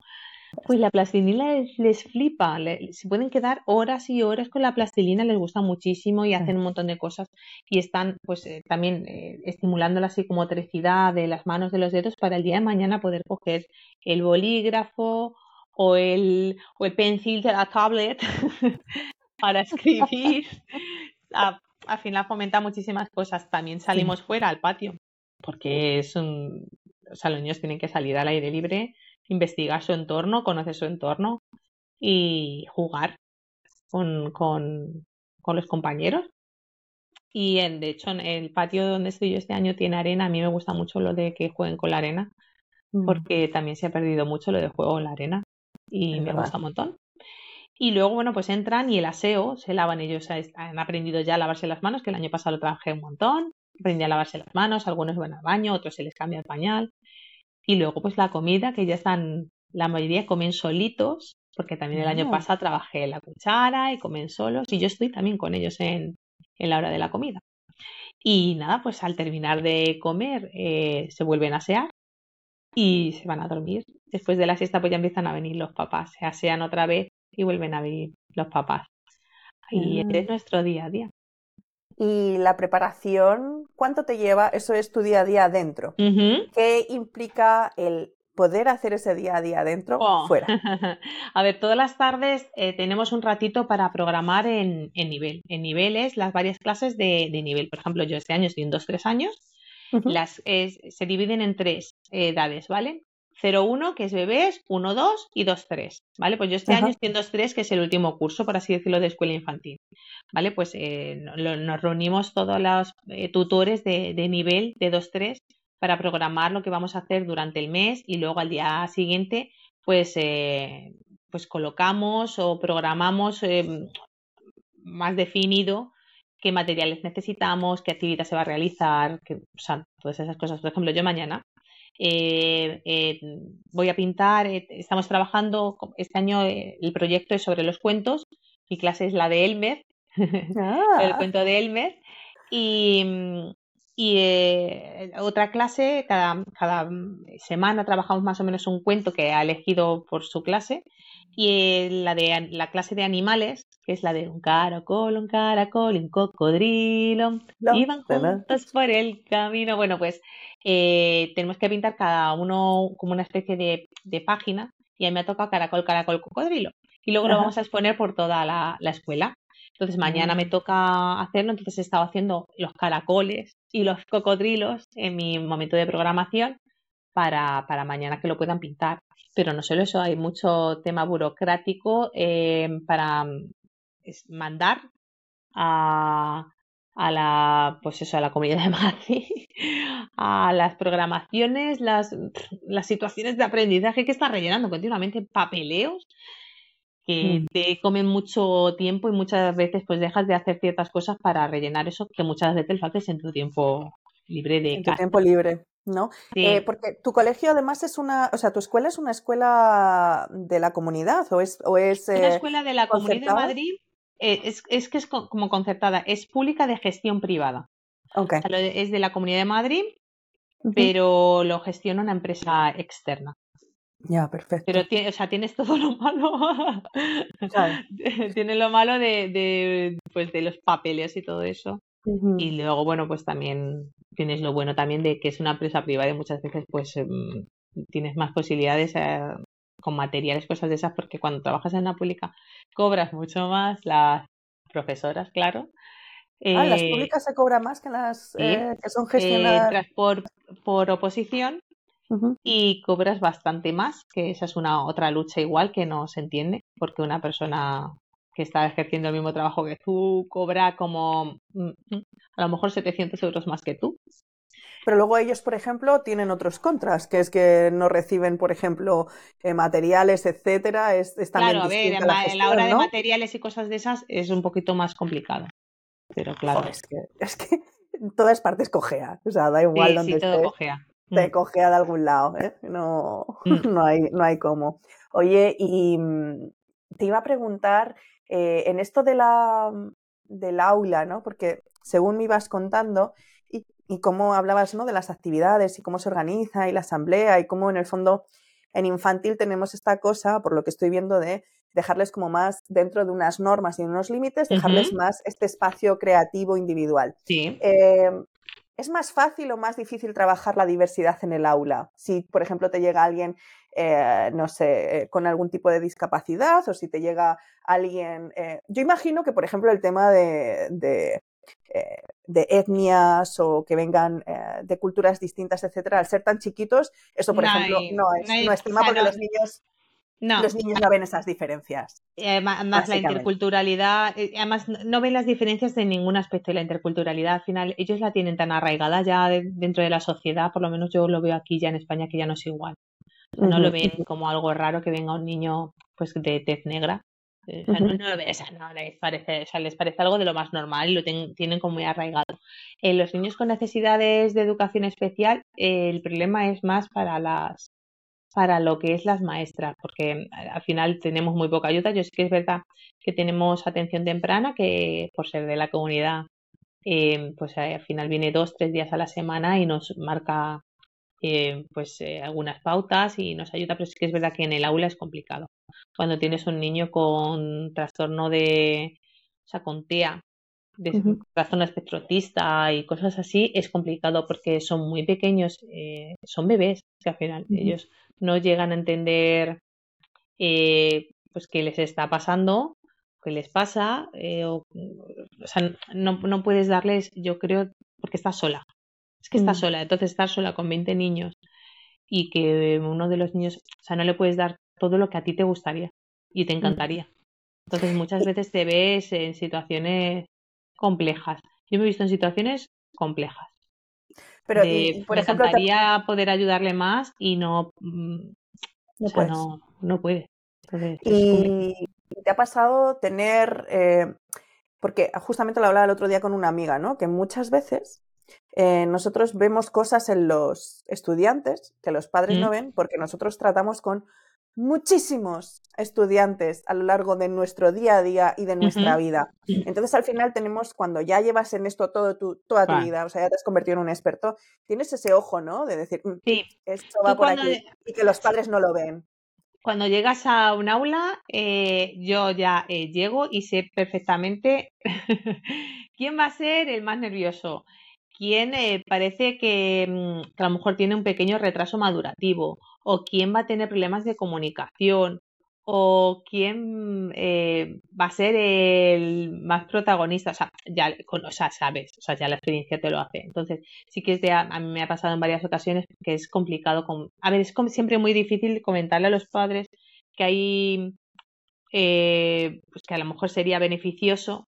Pues la plastilina les, flipa, se pueden quedar horas y horas con la plastilina, les gusta muchísimo y hacen un montón de cosas y están pues eh, también eh, estimulando la psicomotricidad de las manos, de los dedos para el día de mañana poder coger el bolígrafo o el, o el pencil de la tablet para escribir. al final fomenta muchísimas cosas. También salimos fuera al patio porque es un, o sea, los niños tienen que salir al aire libre investigar su entorno, conocer su entorno y jugar con, con, con los compañeros. Y en, de hecho, en el patio donde estoy yo este año tiene arena. A mí me gusta mucho lo de que jueguen con la arena, mm. porque también se ha perdido mucho lo de juego en la arena y me gusta un montón. Y luego, bueno, pues entran y el aseo, se lavan ellos, han aprendido ya a lavarse las manos, que el año pasado lo trabajé un montón, aprendí a lavarse las manos, algunos van al baño, otros se les cambia el pañal. Y luego pues la comida, que ya están, la mayoría comen solitos, porque también el año ah. pasado trabajé en la cuchara y comen solos y yo estoy también con ellos en, en la hora de la comida. Y nada, pues al terminar de comer eh, se vuelven a asear y se van a dormir. Después de la siesta pues ya empiezan a venir los papás, se asean otra vez y vuelven a venir los papás. Y es ah. nuestro día a día. Y la preparación, ¿cuánto te lleva? Eso es tu día a día adentro. ¿Qué implica el poder hacer ese día a día adentro oh. fuera? a ver, todas las tardes eh, tenemos un ratito para programar en, nivel. En niveles, las varias clases de, nivel. Por ejemplo, yo este año estoy en 2-3 años. las, se dividen en tres edades, ¿vale? 0-1, que es bebés, 1-2 y 2-3, ¿vale? Pues yo este año estoy en 2-3, que es el último curso, por así decirlo, de escuela infantil, ¿vale? Pues eh, nos reunimos todos los eh, tutores de, nivel de 2-3 para programar lo que vamos a hacer durante el mes y luego al día siguiente, pues, eh, pues colocamos o programamos más definido qué materiales necesitamos, qué actividad se va a realizar, que, o sea, todas esas cosas. Por ejemplo, yo mañana eh, eh, voy a pintar, eh, estamos trabajando, este año el proyecto es sobre los cuentos, mi clase es la de Elmer, el ah. cuento de Elmer, y, otra clase, cada, cada semana trabajamos más o menos un cuento que ha elegido por su clase, y la de la clase de animales, que es la de un caracol, un caracol, un cocodrilo, iban juntos por el camino. Bueno, pues eh, tenemos que pintar cada uno como una especie de, página y a mí me ha tocado caracol, caracol, cocodrilo. Y luego lo vamos a exponer por toda la, escuela. Entonces mañana me toca hacerlo, entonces he estado haciendo los caracoles y los cocodrilos en mi momento de programación para, para mañana que lo puedan pintar. Pero no solo eso, hay mucho tema burocrático eh, para mandar a, a la pues eso a la comunidad de Madrid a las programaciones las, las situaciones de aprendizaje que está rellenando continuamente papeleos que mm. te comen mucho tiempo y muchas veces pues dejas de hacer ciertas cosas para rellenar eso que muchas veces lo haces en tu tiempo libre de en tu tiempo libre ¿no? Eh, porque tu colegio además es una, o sea, tu escuela es una escuela de la comunidad o es... O es una eh, escuela de la Comunidad de Madrid, eh, es, es, que es como concertada, es pública de gestión privada. Okay. es de la Comunidad de Madrid, pero lo gestiona una empresa externa. Ya, perfecto. Pero o sea, tienes todo lo malo. tienes lo malo de, de, pues, de los papeles y todo eso. Y luego, bueno, pues también tienes lo bueno también de que es una empresa privada y muchas veces pues em, tienes más posibilidades eh, con materiales, cosas de esas, porque cuando trabajas en una pública cobras mucho más, las profesoras, claro. ah, las eh, públicas se cobra más que las eh, que son gestionadas. por, por oposición y cobras bastante más, que esa es una otra lucha igual que no se entiende, porque una persona que está ejerciendo el mismo trabajo que tú cobra como mm, a lo mejor 700 euros más que tú. Pero luego ellos, por ejemplo, tienen otros contras, que es que no reciben, por ejemplo, eh, materiales, etcétera. Es, claro, a ver, en la, hora de materiales y cosas de esas es un poquito más complicado. Pero claro. es, que, es que en todas partes cojea. O sea, da igual donde sí, todo cojea. Te mm. cojea de algún lado, ¿eh? No, no, hay, no hay cómo. Oye, y te iba a preguntar, eh, en esto de la, del aula, ¿no? Porque según me ibas contando y, y cómo hablabas ¿no? de las actividades y cómo se organiza y la asamblea y cómo en el fondo en infantil tenemos esta cosa, por lo que estoy viendo, de dejarles como más dentro de unas normas y unos límites, dejarles más este espacio creativo individual. Sí. Eh, ¿Es más fácil o más difícil trabajar la diversidad en el aula? Si, por ejemplo, te llega alguien, eh, no sé, eh, con algún tipo de discapacidad o si te llega alguien... Eh, yo imagino que, por ejemplo, el tema de, de, eh, de etnias o que vengan eh, de culturas distintas, etcétera, al ser tan chiquitos, eso, por No ejemplo, hay- no es, no es tema porque los niños, No, los niños no ven esas diferencias. Eh, ma- Además, la interculturalidad, eh, además no- no ven las diferencias de ningún aspecto de la interculturalidad. Al final, ellos la tienen tan arraigada ya de- dentro de la sociedad, por lo menos yo lo veo aquí ya en España, que ya no es igual. O sea, no lo ven como algo raro que venga un niño pues de tez negra. Eh, o sea, no, no lo ven, o sea, no les parece, o sea, les parece algo de lo más normal y lo ten- tienen como muy arraigado. En los niños con necesidades de educación especial, eh, el problema es más para las para lo que es las maestras, porque al final tenemos muy poca ayuda. Yo sí que es verdad que tenemos atención temprana, que por ser de la comunidad, eh, pues eh, al final viene dos, tres días a la semana y nos marca eh, pues eh, algunas pautas y nos ayuda, pero sí que es verdad que en el aula es complicado. Cuando tienes un niño con trastorno de, o sea, con TEA, de Ujú. trastorno espectro autista y cosas así, es complicado porque son muy pequeños, eh, son bebés, que al final ellos no llegan a entender eh, pues qué les está pasando, qué les pasa, eh, o, o sea, no, no puedes darles, yo creo, porque estás sola. Es que estás Mm. sola, entonces estar sola con 20 niños y que uno de los niños, o sea, no le puedes dar todo lo que a ti te gustaría y te encantaría. Entonces muchas veces te ves en situaciones complejas. Yo me he visto en situaciones complejas. Pero, de, y, por me ejemplo, te- encantaría poder ayudarle más y no, mm, no o sea, puedes. no, no puede. Entonces. Y, te ha pasado tener, eh, porque justamente lo hablaba el otro día con una amiga, ¿no? Que muchas veces eh, nosotros vemos cosas en los estudiantes que los padres no ¿Mm? ven porque nosotros tratamos con muchísimos estudiantes a lo largo de nuestro día a día y de nuestra vida. Entonces al final tenemos, cuando ya llevas en esto todo tu, toda tu vida, o sea, ya te has convertido en un experto, tienes ese ojo, ¿no? De decir, "Mm, Sí, esto va por aquí y que los padres no lo ven. cuando llegas a un aula, eh, yo ya eh, llego y sé perfectamente quién va a ser el más nervioso, quién eh, parece que, mm, que a lo mejor tiene un pequeño retraso madurativo, o quién va a tener problemas de comunicación, o quién eh, va a ser el más protagonista. O sea, ya o sea, sabes, o sea, ya la experiencia te lo hace. Entonces, sí que es de, a, mí me ha pasado en varias ocasiones que es complicado. Con, a ver, es como siempre muy difícil comentarle a los padres que hay, eh, pues que a lo mejor sería beneficioso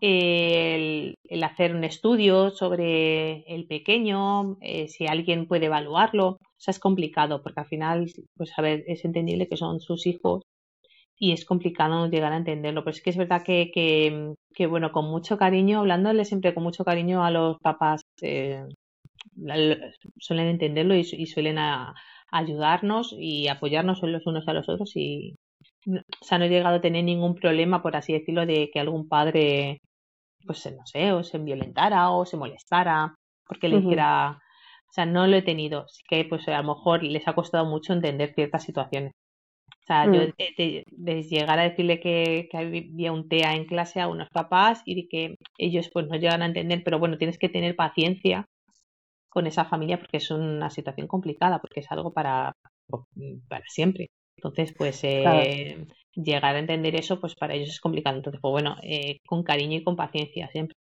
el, el hacer un estudio sobre el pequeño, eh, si alguien puede evaluarlo. O sea, es complicado porque al final, pues a ver, es entendible que son sus hijos y es complicado llegar a entenderlo. Pero sí que es verdad que, que, que, bueno, con mucho cariño, hablándole siempre con mucho cariño a los papás, eh, suelen entenderlo y, y suelen a- ayudarnos y apoyarnos los unos a los otros y o sea, no he llegado a tener ningún problema, por así decirlo, de que algún padre, pues no sé, o se violentara o se molestara porque le dijera, o sea, no lo he tenido. Sí que pues a lo mejor les ha costado mucho entender ciertas situaciones. O sea, yo Mm. de, de- de llegar a decirle que, que había un TEA en clase a unos papás y de que ellos pues no llegan a entender, pero bueno, tienes que tener paciencia con esa familia porque es una situación complicada, porque es algo para, para siempre. Entonces, pues Claro. eh, llegar a entender eso, pues para ellos es complicado. Entonces, pues bueno, eh, con cariño y con paciencia siempre.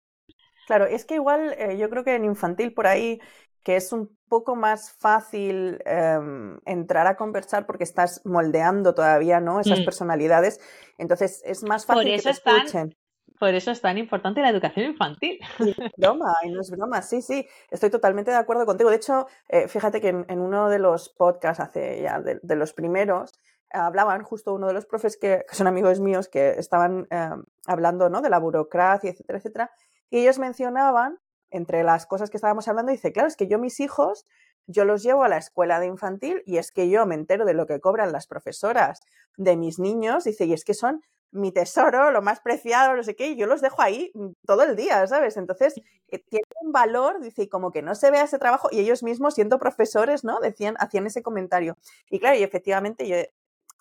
Claro, es que igual eh, yo creo que en infantil por ahí que es un poco más fácil em, entrar a conversar porque estás moldeando todavía, ¿no? Esas Mm. personalidades. Entonces es más Por fácil que te escuchen. por eso es tan importante la educación infantil. Y no es broma, y no es broma, sí, sí, estoy totalmente de acuerdo contigo. De hecho, eh, fíjate que en, en uno de los podcasts, hace ya de, de los primeros, hablaban justo uno de los profes que, que son amigos míos que estaban eh, hablando ¿no? de la burocracia, etcétera, etcétera, y ellos mencionaban, entre las cosas que estábamos hablando, dice, claro, es que yo mis hijos yo los llevo a la escuela de infantil y es que yo me entero de lo que cobran las profesoras de mis niños, dice, y es que son mi tesoro, lo más preciado, no sé qué, y yo los dejo ahí mm, todo el día, ¿sabes? Entonces, eh, tiene un valor, dice, y como que no se vea ese trabajo, y ellos mismos, siendo profesores, ¿no? Decían, hacían ese comentario. Y claro, y efectivamente, yo,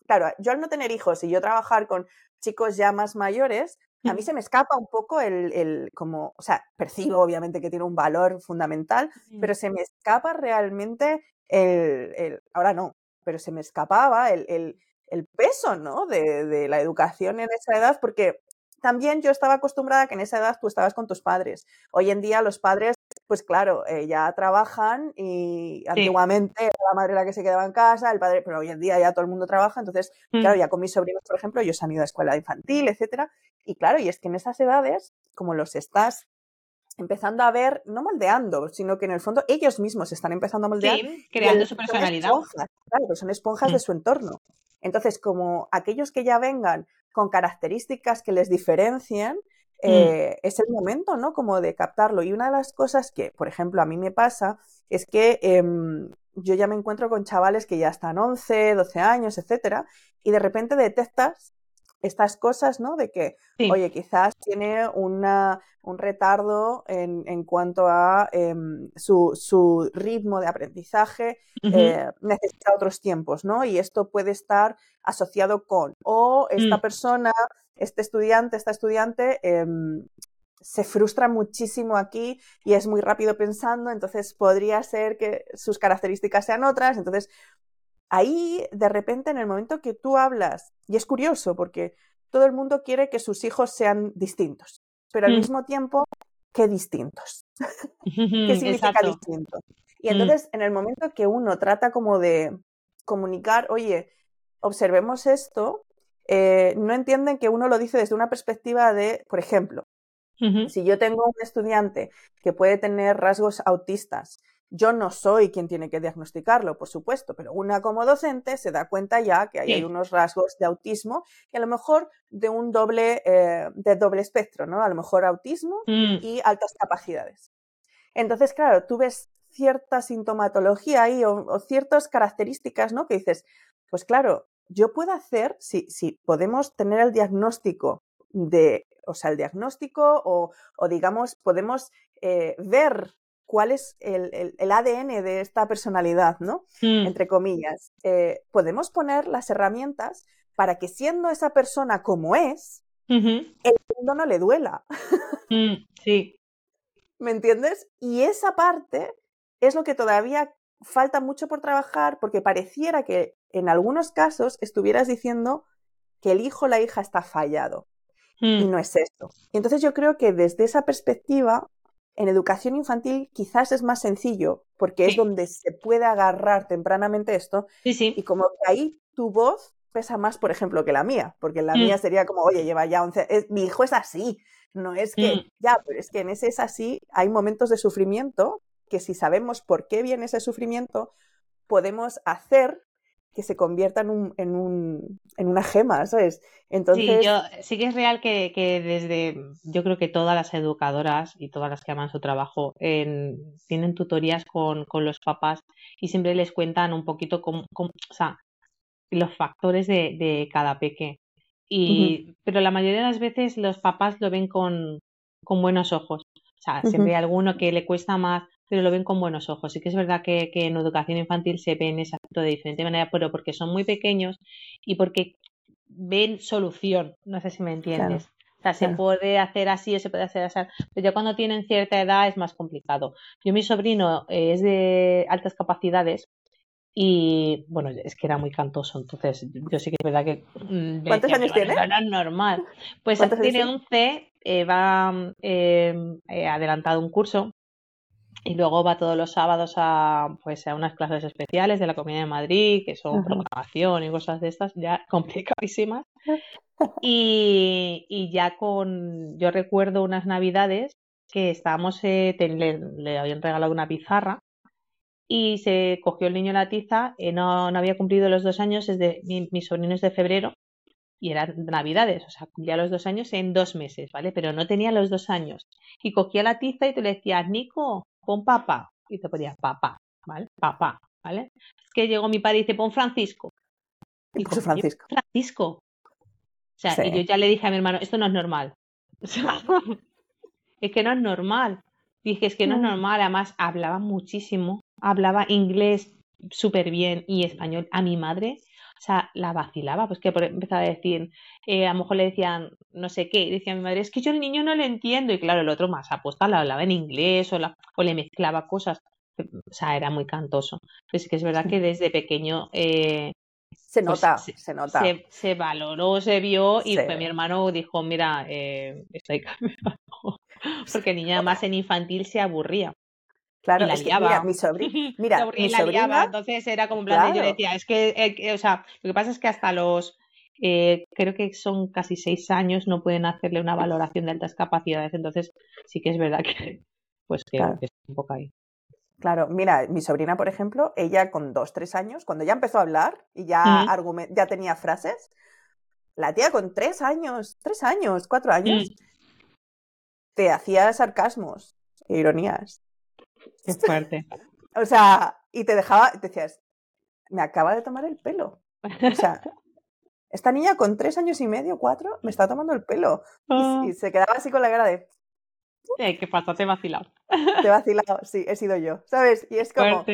claro, yo al no tener hijos y yo trabajar con chicos ya más mayores, a mí se me escapa un poco el, el, como, o sea, percibo obviamente que tiene un valor fundamental, pero se me escapa realmente el, el, ahora no, pero se me escapaba el, el, el peso, ¿no? De, de, la educación en esa edad, porque también yo estaba acostumbrada a que en esa edad tú estabas con tus padres. Hoy en día los padres, pues claro, eh, ya trabajan y sí. antiguamente era la madre la que se quedaba en casa, el padre, pero hoy en día ya todo el mundo trabaja, entonces, mm. claro, ya con mis sobrinos, por ejemplo, ellos han ido a escuela infantil, etcétera, y claro, y es que en esas edades, como los estás empezando a ver, no moldeando, sino que en el fondo ellos mismos están empezando a moldear. Sí, creando su personalidad. Son esponjas, claro, son esponjas mm. de su entorno. Entonces, como aquellos que ya vengan con características que les diferencien, mm. eh, es el momento, ¿no? Como de captarlo. Y una de las cosas que, por ejemplo, a mí me pasa es que eh, yo ya me encuentro con chavales que ya están 11, 12 años, etcétera, y de repente detectas estas cosas, ¿no? De que, sí. oye, quizás tiene una, un retardo en, en cuanto a eh, su, su, ritmo de aprendizaje, uh -huh. eh, necesita otros tiempos, ¿no? Y esto puede estar asociado con, o esta mm. persona, este estudiante, esta estudiante, eh, se frustra muchísimo aquí y es muy rápido pensando, entonces podría ser que sus características sean otras, entonces ahí de repente en el momento que tú hablas, y es curioso porque todo el mundo quiere que sus hijos sean distintos, pero al mm. mismo tiempo, ¿qué distintos? ¿Qué significa Exacto. distinto? Y mm. entonces mm. en el momento que uno trata como de comunicar, oye, observemos esto, eh, no entienden que uno lo dice desde una perspectiva de, por ejemplo, uh -huh. si yo tengo un estudiante que puede tener rasgos autistas yo no soy quien tiene que diagnosticarlo, por supuesto, pero una como docente se da cuenta ya que hay, sí. hay unos rasgos de autismo y a lo mejor de un doble, eh, de doble espectro, ¿no? A lo mejor autismo mm. y altas capacidades. Entonces, claro, tú ves cierta sintomatología ahí o, o, ciertas características, ¿no? Que dices, pues claro, yo puedo hacer, si, si podemos tener el diagnóstico de, o sea, el diagnóstico o, o digamos, podemos eh, ver cuál es el, el, el, ADN de esta personalidad, ¿no? Mm. Entre comillas. Eh, podemos poner las herramientas para que siendo esa persona como es, uh -huh. el mundo no le duela. Mm, sí. ¿Me entiendes? Y esa parte es lo que todavía falta mucho por trabajar porque pareciera que en algunos casos estuvieras diciendo que el hijo o la hija está fallado. Mm. Y no es esto. Entonces yo creo que desde esa perspectiva en educación infantil quizás es más sencillo, porque sí. es donde se puede agarrar tempranamente esto. Sí, sí. Y como que ahí tu voz pesa más, por ejemplo, que la mía, porque la mm. mía sería como, oye, lleva ya 11, es, mi hijo es así, no es que, mm. ya, pero es que en ese es así, hay momentos de sufrimiento que si sabemos por qué viene ese sufrimiento, podemos hacer que se convierta en, un, en, un, en una gema, ¿sabes? Entonces... Sí, yo, sí que es real que, que, desde, yo creo que todas las educadoras y todas las que aman su trabajo en, tienen tutorías con, con, los papás y siempre les cuentan un poquito cómo, cómo o sea, los factores de, de cada peque. Y, uh -huh. Pero la mayoría de las veces los papás lo ven con, con buenos ojos. O sea, siempre uh -huh. hay alguno que le cuesta más pero lo ven con buenos ojos. Sí que es verdad que, que en educación infantil se ve en ese aspecto de diferente manera, pero porque son muy pequeños y porque ven solución. No sé si me entiendes. Claro. O sea, se puede hacer así o se puede hacer así, pero ya cuando tienen cierta edad es más complicado. Yo, mi sobrino eh, es de altas capacidades y bueno, es que era muy cantoso, entonces yo sí que es verdad que. Mmm, ¿Cuántos años tiene? Normal. Pues tiene 11, eh, va eh, adelantado un curso y luego va todos los sábados a pues a unas clases especiales de la Comunidad de Madrid que son programación y cosas de estas ya complicadísimas y, y, ya con yo recuerdo unas navidades que estábamos eh, le, le, habían regalado una pizarra y se cogió el niño la tiza eh, no, no había cumplido los dos años desde mi, mi sobrino es de febrero y eran navidades, o sea, cumplía los dos años en dos meses, ¿vale? Pero no tenía los dos años. Y cogía la tiza y tú le decías, Nico, pon papá. Y te ponías papá. ¿vale? Papá, ¿vale? Es que llegó mi padre y dice, pon Francisco. Y puso Francisco. Francisco. O sea, y yo ya le dije a mi hermano, esto no es normal. O sea, es que no es normal. Dije, es que no es normal. Además, hablaba muchísimo. Hablaba inglés súper bien y español. A mi madre, o sea, la vacilaba. Pues que empezaba a decir, eh, a lo mejor le decían no sé qué. Y decía mi madre, es que yo el niño no le entiendo. Y claro, el otro más apuesta, la hablaba en inglés o, la, o le mezclaba cosas. O sea, era muy cantoso. Pues que es verdad que desde pequeño eh, se pues nota, se, nota. Se, valoró, se vio y mi hermano dijo, mira, eh, estoy cambiando. Porque niña más en infantil se aburría. Claro, es que, mira, mi sobrina, mira, mi sobrina, entonces era como un plan de, yo decía, es eh, que, o sea, lo que pasa es que hasta los, eh, creo que son casi seis años, no pueden hacerle una valoración de altas capacidades, entonces sí que es verdad que, pues que, es un poco ahí. Claro, mira, mi sobrina, por ejemplo, ella con dos, tres años, cuando ya empezó a hablar y ya, ya tenía frases, la tía con tres años, tres años, cuatro años, mm. te hacía sarcasmos e ironías. Qué fuerte. o sea, y te dejaba, te decías, me acaba de tomar el pelo. O sea, esta niña con tres años y medio, cuatro, me está tomando el pelo. y, ah. se quedaba así con la cara de, eh, ¿Qué pasa? Te he vacilado. Te he vacilado, sí, he sido yo, ¿sabes? Y es como,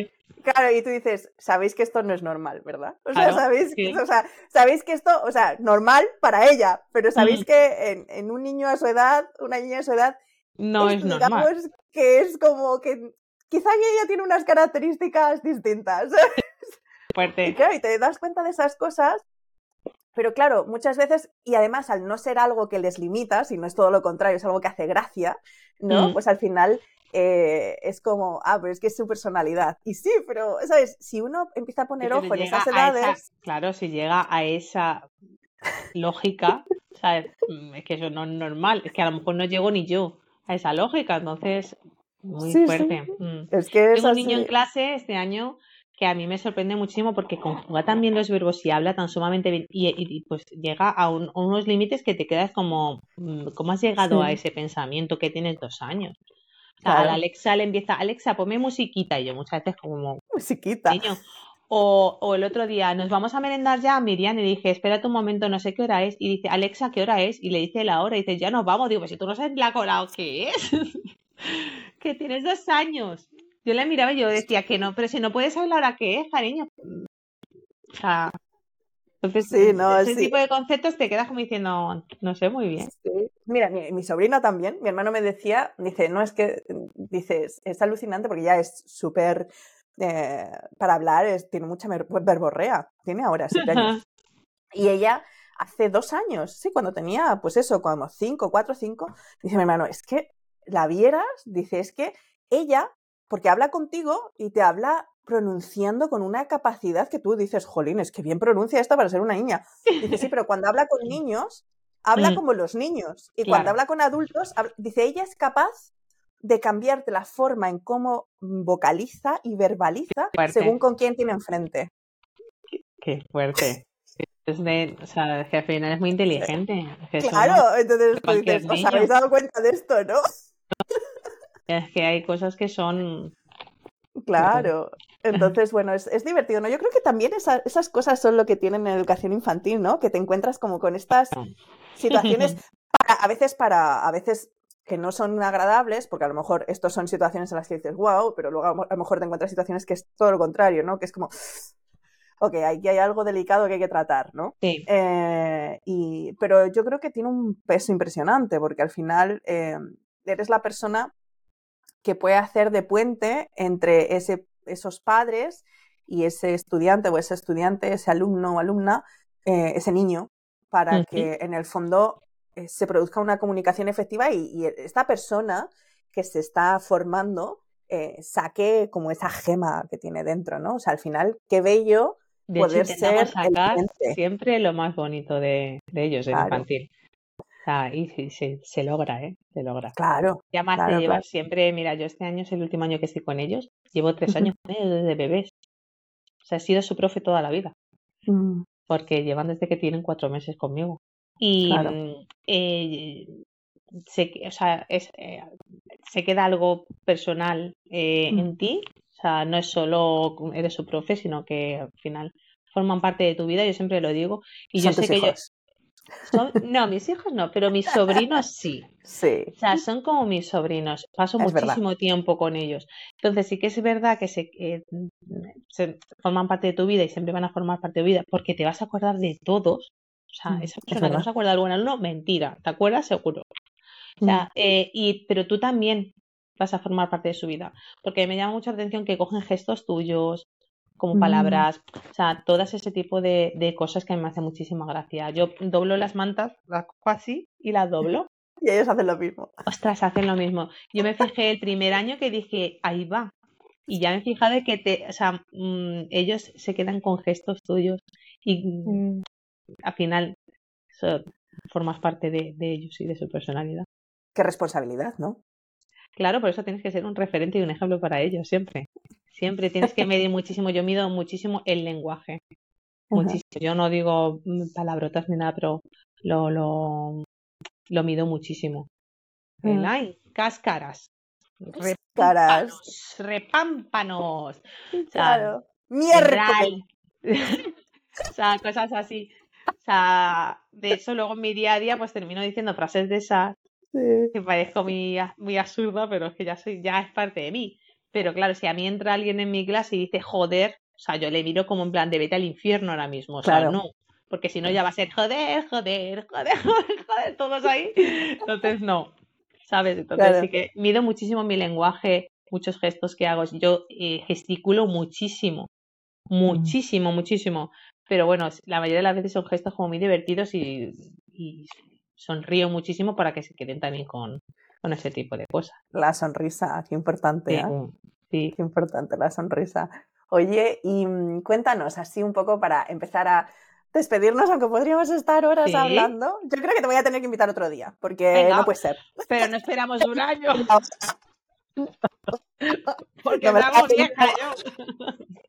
claro, y tú dices, sabéis que esto no es normal, ¿verdad? O sea, sabéis, o sea, sabéis que esto, o sea, normal para ella, pero sabéis que en, un niño a su edad, una niña a su edad, no es, digamos normal. que es como que quizá ella tiene unas características distintas. Fuerte. Y claro, y te das cuenta de esas cosas pero claro, muchas veces, y además al no ser algo que les limita, si no es todo lo contrario, es algo que hace gracia, ¿no? Mm. Pues al final eh, es como, ah, pero es que es su personalidad. Y sí, pero, ¿sabes? Si uno empieza a poner ojo en esas edades. claro, si llega a esa lógica, ¿sabes? Mm, es que eso no es normal, es que a lo mejor no llego ni yo a esa lógica, entonces, muy fuerte. Mm. Es que Tengo un niño en clase este año que a mí me sorprende muchísimo porque conjuga tan bien los verbos y habla tan sumamente bien y, pues llega a, unos límites que te quedas como, mm, ¿cómo has llegado a ese pensamiento que tienes dos años? O sea, a la Alexa le empieza, Alexa, ponme musiquita y yo muchas veces como... Musiquita. O, o, el otro día, nos vamos a merendar ya, Miriam, y dije, espérate un momento, no sé qué hora es. Y dice, Alexa, ¿qué hora es? Y le dice la hora, y dice, ya nos vamos. Digo, pues si tú no sabes la hora, ¿qué es? que tienes dos años. Yo la miraba y yo decía que no, pero si no puedes hablar a qué es, cariño. O sea, entonces, sí, no, ese tipo de conceptos te quedas como diciendo, no sé, muy bien. Mira, mi, mi, sobrina también, mi hermano me decía, dice, no, es que, dices, es alucinante porque ya es súper, eh, para hablar, es, tiene mucha verborrea, tiene ahora siete años. y ella, hace dos años, sí, cuando tenía, pues eso, como cinco, cuatro, cinco, dice mi hermano, es que la vieras, dice, es que ella porque habla contigo y te habla pronunciando con una capacidad que tú dices, jolín, es que bien pronuncia esta para ser una niña. Dice, sí, pero cuando habla con niños, habla mm. como los niños. Y cuando habla con adultos, dice, ella es capaz de cambiarte la forma en cómo vocaliza y verbaliza según con quién tiene enfrente. Qué fuerte. Es o sea, que al final es muy inteligente. claro, entonces dices, os habéis dado cuenta de esto, ¿no? Es que hay cosas que son... Claro. Entonces, bueno, es, divertido, ¿no? Yo creo que también esas cosas son lo que tienen en educación infantil, ¿no? Que te encuentras como con estas situaciones, a veces para, a veces que no son agradables, porque a lo mejor estas son situaciones en las que dices, wow, pero luego a lo mejor te encuentras situaciones que es todo lo contrario, ¿no? Que es como, ok, aquí hay algo delicado que hay que tratar, ¿no? Sí. Eh, y, pero yo creo que tiene un peso impresionante, porque al final eh, eres la persona que puede hacer de puente entre ese, esos padres y ese estudiante o ese estudiante, ese alumno o alumna, eh, ese niño, para que en el fondo eh, se produzca una comunicación efectiva y, esta persona que se está formando eh, saque como esa gema que tiene dentro, ¿no? O sea, al final, qué bello poder ser sacar siempre lo más bonito de, ellos, en infantil y sí, se, logra, ¿eh? Se logra. Claro. Y además te llevas siempre, mira, yo este año es el último año que estoy con ellos, llevo tres años con ellos desde bebés. O sea, he sido su profe toda la vida. Mm. Porque llevan desde que tienen cuatro meses conmigo. Y mm, eh, se, o sea, es, eh, se queda algo personal eh, en ti. O sea, no es solo eres su profe, sino que al final forman parte de tu vida, yo siempre lo digo. Y yo sé que ellos no, mis hijos no, pero mis sobrinos sí. Sí. O sea, son como mis sobrinos. Paso muchísimo tiempo con ellos. Entonces sí que es verdad que se, forman parte de tu vida y siempre van a formar parte de tu vida porque te vas a acordar de todos. O sea, mm, esa persona que no se acuerda de algún alumno, mentira. ¿Te acuerdas? Seguro. O sea, mm. eh, y, pero tú también vas a formar parte de su vida. Porque me llama mucha atención que cogen gestos tuyos, como palabras, o sea, todas ese tipo de, de, cosas que me hace muchísima gracia. Yo doblo las mantas, las cojo así y las doblo. Y ellos hacen lo mismo. Ostras, hacen lo mismo. Yo me fijé el primer año que dije, ahí va. Y ya me he fijado que te, o sea, mm, ellos se quedan con gestos tuyos y mm. Al final formas parte de, de ellos y de su personalidad. Qué responsabilidad, ¿no? Claro, por eso tienes que ser un referente y un ejemplo para ellos, siempre. Siempre tienes que medir muchísimo. Yo mido muchísimo el lenguaje. Muchísimo. Yo no digo palabrotas ni nada, pero lo, lo, lo mido muchísimo. Ay, cáscaras. Repámpanos. Repámpanos. claro. Miércoles. o sea, cosas así. O sea, de eso luego en mi día a día pues termino diciendo frases de esas que parezco muy, muy absurda, pero es que ya soy, ya es parte de mí. Pero claro, si a mí entra alguien en mi clase y dice joder, o sea, yo le miro como en plan de vete al infierno ahora mismo. O sea, no. Porque si no ya va a ser joder, joder, joder, joder, joder, todos ahí. Entonces no. ¿Sabes? Entonces sí que mido muchísimo mi lenguaje, muchos gestos que hago. Yo eh, gesticulo muchísimo. Mm. Muchísimo, muchísimo. Pero bueno, la mayoría de las veces son gestos como muy divertidos y sonrío muchísimo para que se queden también con, con ese tipo de cosas. La sonrisa, qué importante. ¿eh? Sí, Qué importante la sonrisa. Oye, y mm, cuéntanos así un poco para empezar a despedirnos, aunque podríamos estar horas hablando. Yo creo que te voy a tener que invitar otro día, porque no puede ser. Pero no esperamos un año. porque vieja yo.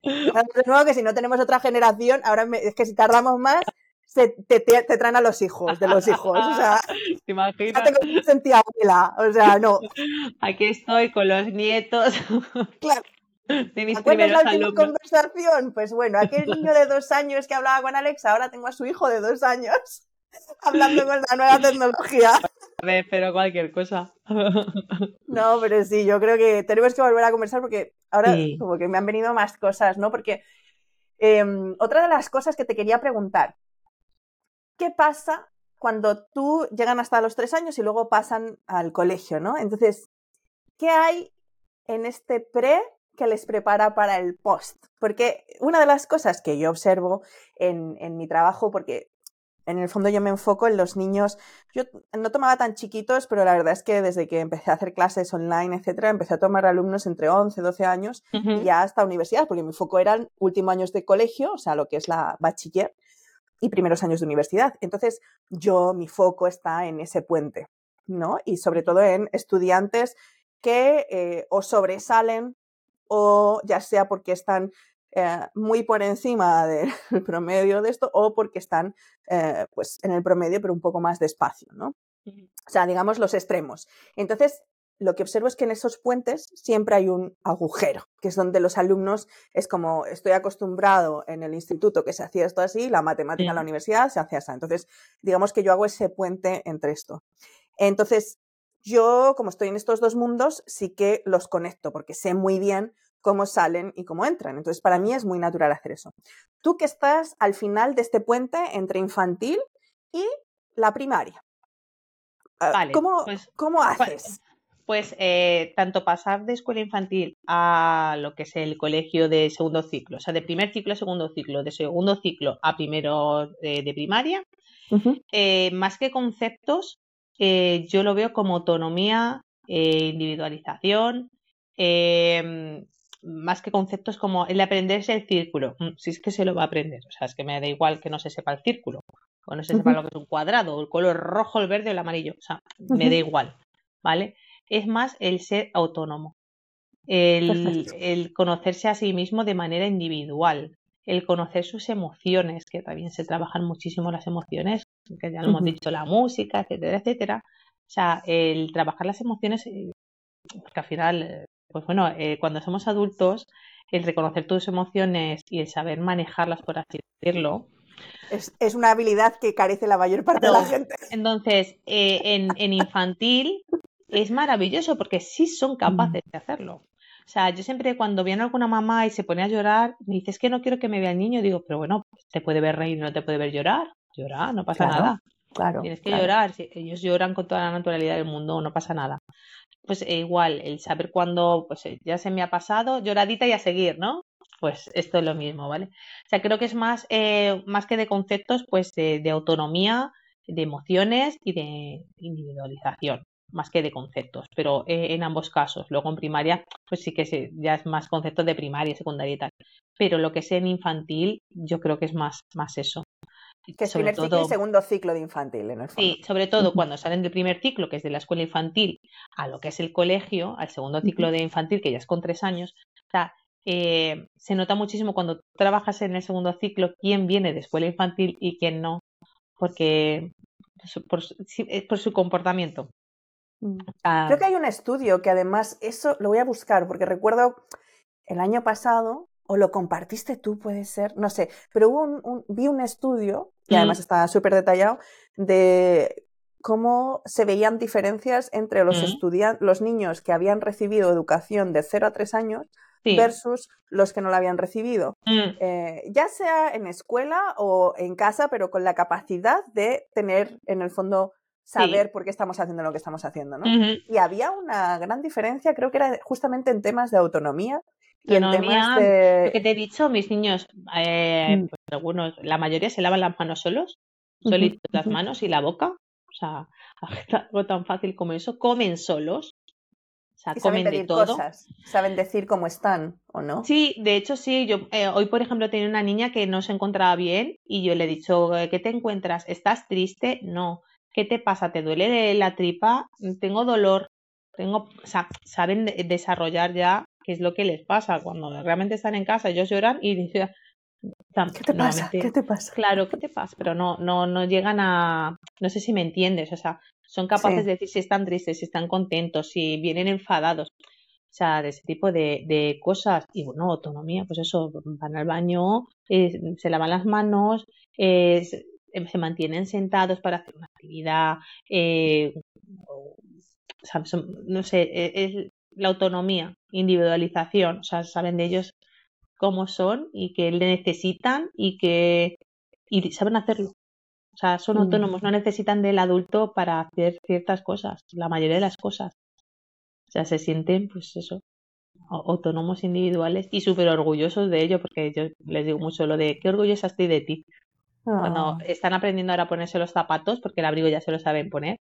De nuevo que si no tenemos otra generación, ahora es que si tardamos más, se, te, te, traen a los hijos, de los hijos. O sea, ¿Te imaginas? Ya tengo sentía abuela, o sea, no. Aquí estoy con los nietos. Claro. De mis primeros la conversación? Pues bueno, aquel niño de dos años que hablaba con Alexa, ahora tengo a su hijo de dos años hablando con la nueva tecnología. Ver, pero cualquier cosa. No, pero sí, yo creo que tenemos que volver a conversar porque ahora como que me han venido más cosas, ¿no? Porque em, otra de las cosas que te quería preguntar, ¿qué pasa cuando tú llegan hasta los tres años y luego pasan al colegio, ¿no? Entonces, ¿qué hay en este pre que les prepara para el post? Porque una de las cosas que yo observo en, en mi trabajo, porque en el fondo yo me enfoco en los niños, yo no tomaba tan chiquitos, pero la verdad es que desde que empecé a hacer clases online, etcétera, empecé a tomar alumnos entre 11, 12 años y ya hasta universidad, porque mi foco eran últimos años de colegio, o sea, lo que es la bachiller, y primeros años de universidad. Entonces, yo, mi foco está en ese puente, ¿no? Y sobre todo en estudiantes que eh, o sobresalen o ya sea porque están eh, muy por encima del promedio de esto o porque están eh, pues en el promedio pero un poco más despacio, ¿no? O sea, digamos los extremos. Entonces, lo que observo es que en esos puentes siempre hay un agujero, que es donde los alumnos es como estoy acostumbrado en el instituto que se hacía esto así, la matemática en la universidad se hacía así. Entonces, digamos que yo hago ese puente entre esto. Entonces, yo, como estoy en estos dos mundos, sí que los conecto porque sé muy bien cómo salen y cómo entran. Entonces, para mí es muy natural hacer eso. Tú que estás al final de este puente entre infantil y la primaria. Ah, ¿Cómo, pues, ¿Cómo, pues, haces? pues eh, tanto pasar de escuela infantil a lo que es el colegio de segundo ciclo, o sea, de primer ciclo a segundo ciclo, de segundo ciclo a primero de, primaria, eh, más que conceptos, eh, yo lo veo como autonomía, individualización, más que conceptos como el aprenderse el círculo. Mm, si es que se lo va a aprender, o sea, es que me da igual que no se sepa el círculo, o no se sepa lo que es un cuadrado, el color rojo, el verde o el amarillo, o sea, me da igual, ¿vale? es más el ser autónomo, el, conocerse a sí mismo de manera individual, el conocer sus emociones, que también se trabajan muchísimo las emociones, que ya lo hemos dicho, la música, etcétera, etcétera. O sea, el trabajar las emociones, eh, porque al final pues bueno, eh, cuando somos adultos, el reconocer tus emociones y el saber manejarlas, por así decirlo, es, es, una habilidad que carece la mayor parte de la gente. Entonces, eh, en, en, infantil es maravilloso porque sí son capaces de hacerlo. O sea, yo siempre cuando viene alguna mamá y se pone a llorar, me dice, es que no quiero que me vea el niño, digo, pero bueno, te puede ver reír, no te puede ver llorar. Llorar, no pasa nada. Claro. Tienes que claro. llorar. Ellos lloran con toda la naturalidad del mundo, no pasa nada. Pues eh, igual, el saber cuándo, pues eh, ya se me ha pasado, lloradita y a seguir, ¿no? Pues esto es lo mismo, ¿vale? O sea, creo que es más, eh, más que de conceptos, pues de, de autonomía, de emociones y de individualización más que de conceptos, pero eh, en ambos casos. Luego en primaria, pues sí que se, ya es más conceptos de primaria, secundaria y tal. Pero lo que es en infantil, yo creo que es más, más eso. Que es primer ciclo y segundo ciclo de infantil, en el fondo. Sí, sobre todo cuando salen del primer ciclo, que es de la escuela infantil, a lo que es el colegio, al segundo ciclo de infantil, que ya es con tres años. O sea, eh, se nota muchísimo cuando trabajas en el segundo ciclo quién viene de escuela infantil y quién no, porque por, por, por su comportamiento. Ah. Creo que hay un estudio que además, eso lo voy a buscar, porque recuerdo el año pasado, o lo compartiste tú, puede ser, no sé, pero hubo un, un, vi un estudio, y además mm. está súper detallado, de cómo se veían diferencias entre los mm. los niños que habían recibido educación de 0 a 3 años sí. versus los que no la habían recibido. Mm. Eh, ya sea en escuela o en casa, pero con la capacidad de tener en el fondo saber sí. por qué estamos haciendo lo que estamos haciendo, ¿no? Y había una gran diferencia, creo que era justamente en temas de autonomía y autonomía, en temas de... Lo que te he dicho, mis niños, eh, Mm. pues algunos, la mayoría se lavan las manos solos, solitos las manos y la boca, o sea, algo tan fácil como eso, comen solos, o sea, Y saben comen de pedir todo. cosas, saben decir cómo están o no. Sí, de hecho sí, yo eh, hoy por ejemplo tenía una niña que no se encontraba bien y yo le he dicho, eh, ¿qué te encuentras? ¿Estás triste? No. ¿Qué te pasa? ¿Te duele la tripa? Tengo dolor. Tengo, o sea, saben de- desarrollar ya qué es lo que les pasa cuando realmente están en casa, ellos lloran y dicen, ¿Qué te pasa? ¿Qué te pasa? Claro, ¿qué te pasa? Pero no, no, no llegan a, no sé si me entiendes, o sea, son capaces Sí. de decir si están tristes, si están contentos, si vienen enfadados, o sea, de ese tipo de, de cosas. Y bueno, autonomía, pues eso, van al baño, eh, se lavan las manos, eh, se, eh, se mantienen sentados para hacer una actividad, eh, o sea, no sé, eh, es la autonomía, individualización, o sea, saben de ellos cómo son y que le necesitan y que y saben hacerlo. O sea, son Mm. autónomos, no necesitan del adulto para hacer ciertas cosas, la mayoría de las cosas. O sea, se sienten, pues eso, au- autónomos individuales y súper orgullosos de ello, porque yo les digo mucho lo de qué orgullosa estoy de ti. Cuando Ah, están aprendiendo ahora a ponerse los zapatos, porque el abrigo ya se lo saben poner,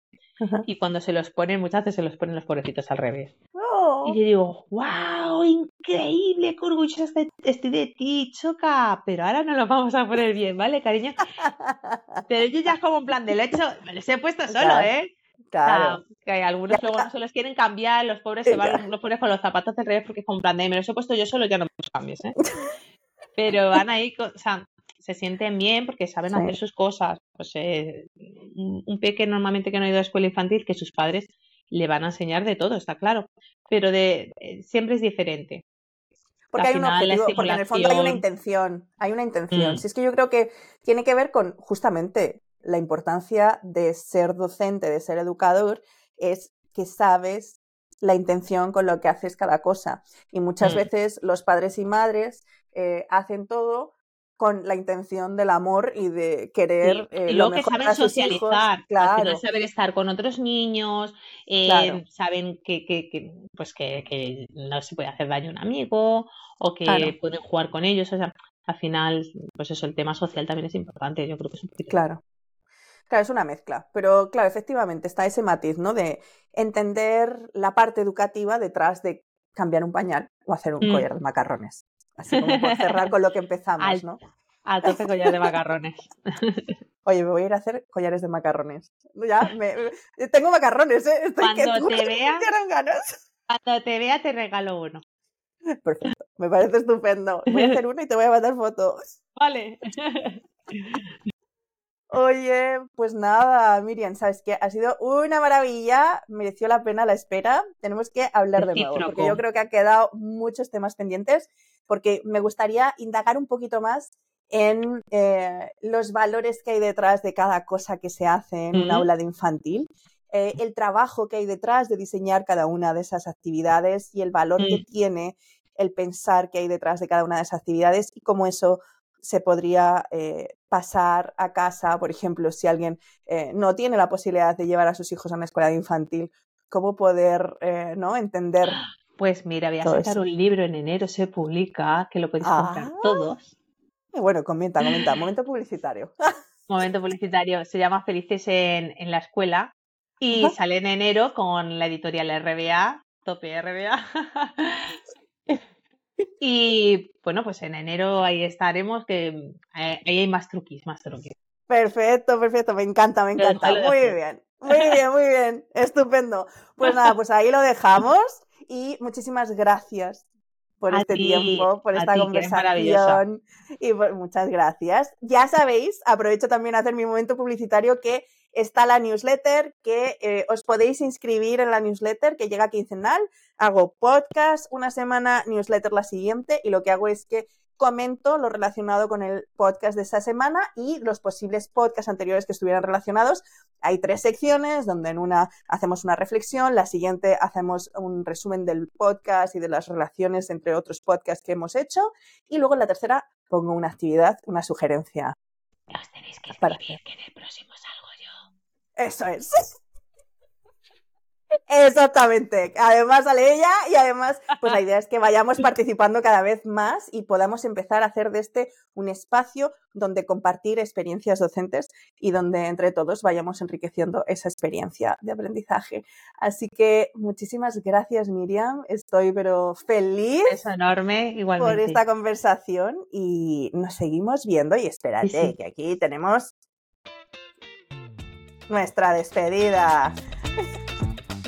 y cuando se los ponen, muchas veces se los ponen los pobrecitos al revés. Oh, Y yo digo, wow, increíble, qué orgullosa estoy de ti, choca, pero ahora no lo vamos a poner bien, ¿vale, cariño? Pero yo ya como en plan de lo he hecho, me los he puesto solo, Claro, ¿eh? Claro. que algunos luego no se los quieren cambiar, los pobres se van, los pobres con los zapatos al revés porque es como plan de, me los he puesto yo solo, ya no me los cambies, ¿eh? Pero van ahí, con- o sea, se sienten bien porque saben Sí. hacer sus cosas. Pues eh, un un peque normalmente que no ha ido a escuela infantil, que sus padres le van a enseñar de todo, está claro. Pero de eh, siempre es diferente. Porque hay un objetivo, porque en el fondo hay una intención, hay una intención. Mm. Si es que yo creo que tiene que ver con justamente la importancia de ser docente, de ser educador, es que sabes la intención con lo que haces cada cosa. Y muchas Mm. veces los padres y madres eh, hacen todo con la intención del amor y de querer Sí, eh, lo luego que mejor saben para sus hijos. socializar, al Claro, final saber estar con otros niños, eh, Claro. saben que, que, que, pues que, que no se puede hacer daño a un amigo o que Claro. pueden jugar con ellos. O sea, al final, pues eso, el tema social también es importante. Yo creo que es un poquito. Claro. Claro, es una mezcla, pero claro, efectivamente está ese matiz, ¿no? De entender la parte educativa detrás de cambiar un pañal o hacer un Mm. collar de macarrones. Así como por cerrar con lo que empezamos, Al- ¿no? A tope collar de macarrones. Oye, me voy a ir a hacer collares de macarrones. Ya, me, me- tengo macarrones, ¿eh? Estoy que Cuando te vea- dieron ganas. Cuando te vea, te regalo uno. Perfecto, me parece estupendo. Voy a hacer uno y te voy a mandar fotos. Vale. Oye, pues nada, Miriam, sabes que ha sido una maravilla, mereció la pena la espera. Tenemos que hablar de nuevo, porque yo creo que ha quedado muchos temas pendientes, porque me gustaría indagar un poquito más en eh, los valores que hay detrás de cada cosa que se hace en un aula de infantil, eh, el trabajo que hay detrás de diseñar cada una de esas actividades y el valor que mm. tiene el pensar que hay detrás de cada una de esas actividades y cómo eso se podría eh, pasar a casa, por ejemplo, si alguien no tiene la posibilidad de llevar a sus hijos a una escuela infantil, cómo poder ¿no? entender. Pues mira, voy a sacar un libro en enero, se publica, que lo podéis comprar ah. todos bueno, comenta, comenta. Momento publicitario. Momento publicitario. Se llama Felices en, la escuela y sale en enero con la editorial RBA, tope RBA. y bueno, pues en enero ahí estaremos, que eh, ahí hay más truquis, más truquis. Perfecto, perfecto, me encanta, me encanta. Muy bien, muy bien, muy bien, estupendo. Pues nada, pues ahí lo dejamos y muchísimas gracias por este tiempo, por esta conversación. Y muchas gracias. Ya sabéis, aprovecho también a hacer mi momento publicitario que está la newsletter, que eh, os podéis inscribir en la newsletter que llega quincenal. Hago podcast una semana, newsletter la siguiente y lo que hago es que comento lo relacionado con el podcast de esta semana y los posibles podcasts anteriores que estuvieran relacionados. Hay tres secciones donde en una hacemos una reflexión, la siguiente hacemos un resumen del podcast y de las relaciones entre otros podcasts que hemos hecho y luego en la tercera pongo una actividad, una sugerencia. Os tenéis que escribir que en el próximo. Eso es. Exactamente. Además sale ella y además, pues la idea es que vayamos participando cada vez más y podamos empezar a hacer de este un espacio donde compartir experiencias docentes y donde entre todos vayamos enriqueciendo esa experiencia de aprendizaje. Así que muchísimas gracias, Miriam. Estoy pero feliz. Es enorme, igualmente. Por esta conversación y nos seguimos viendo y espérate, que aquí tenemos nuestra despedida.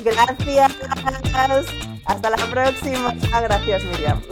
Gracias. Hasta la próxima. Ah, gracias, Miriam.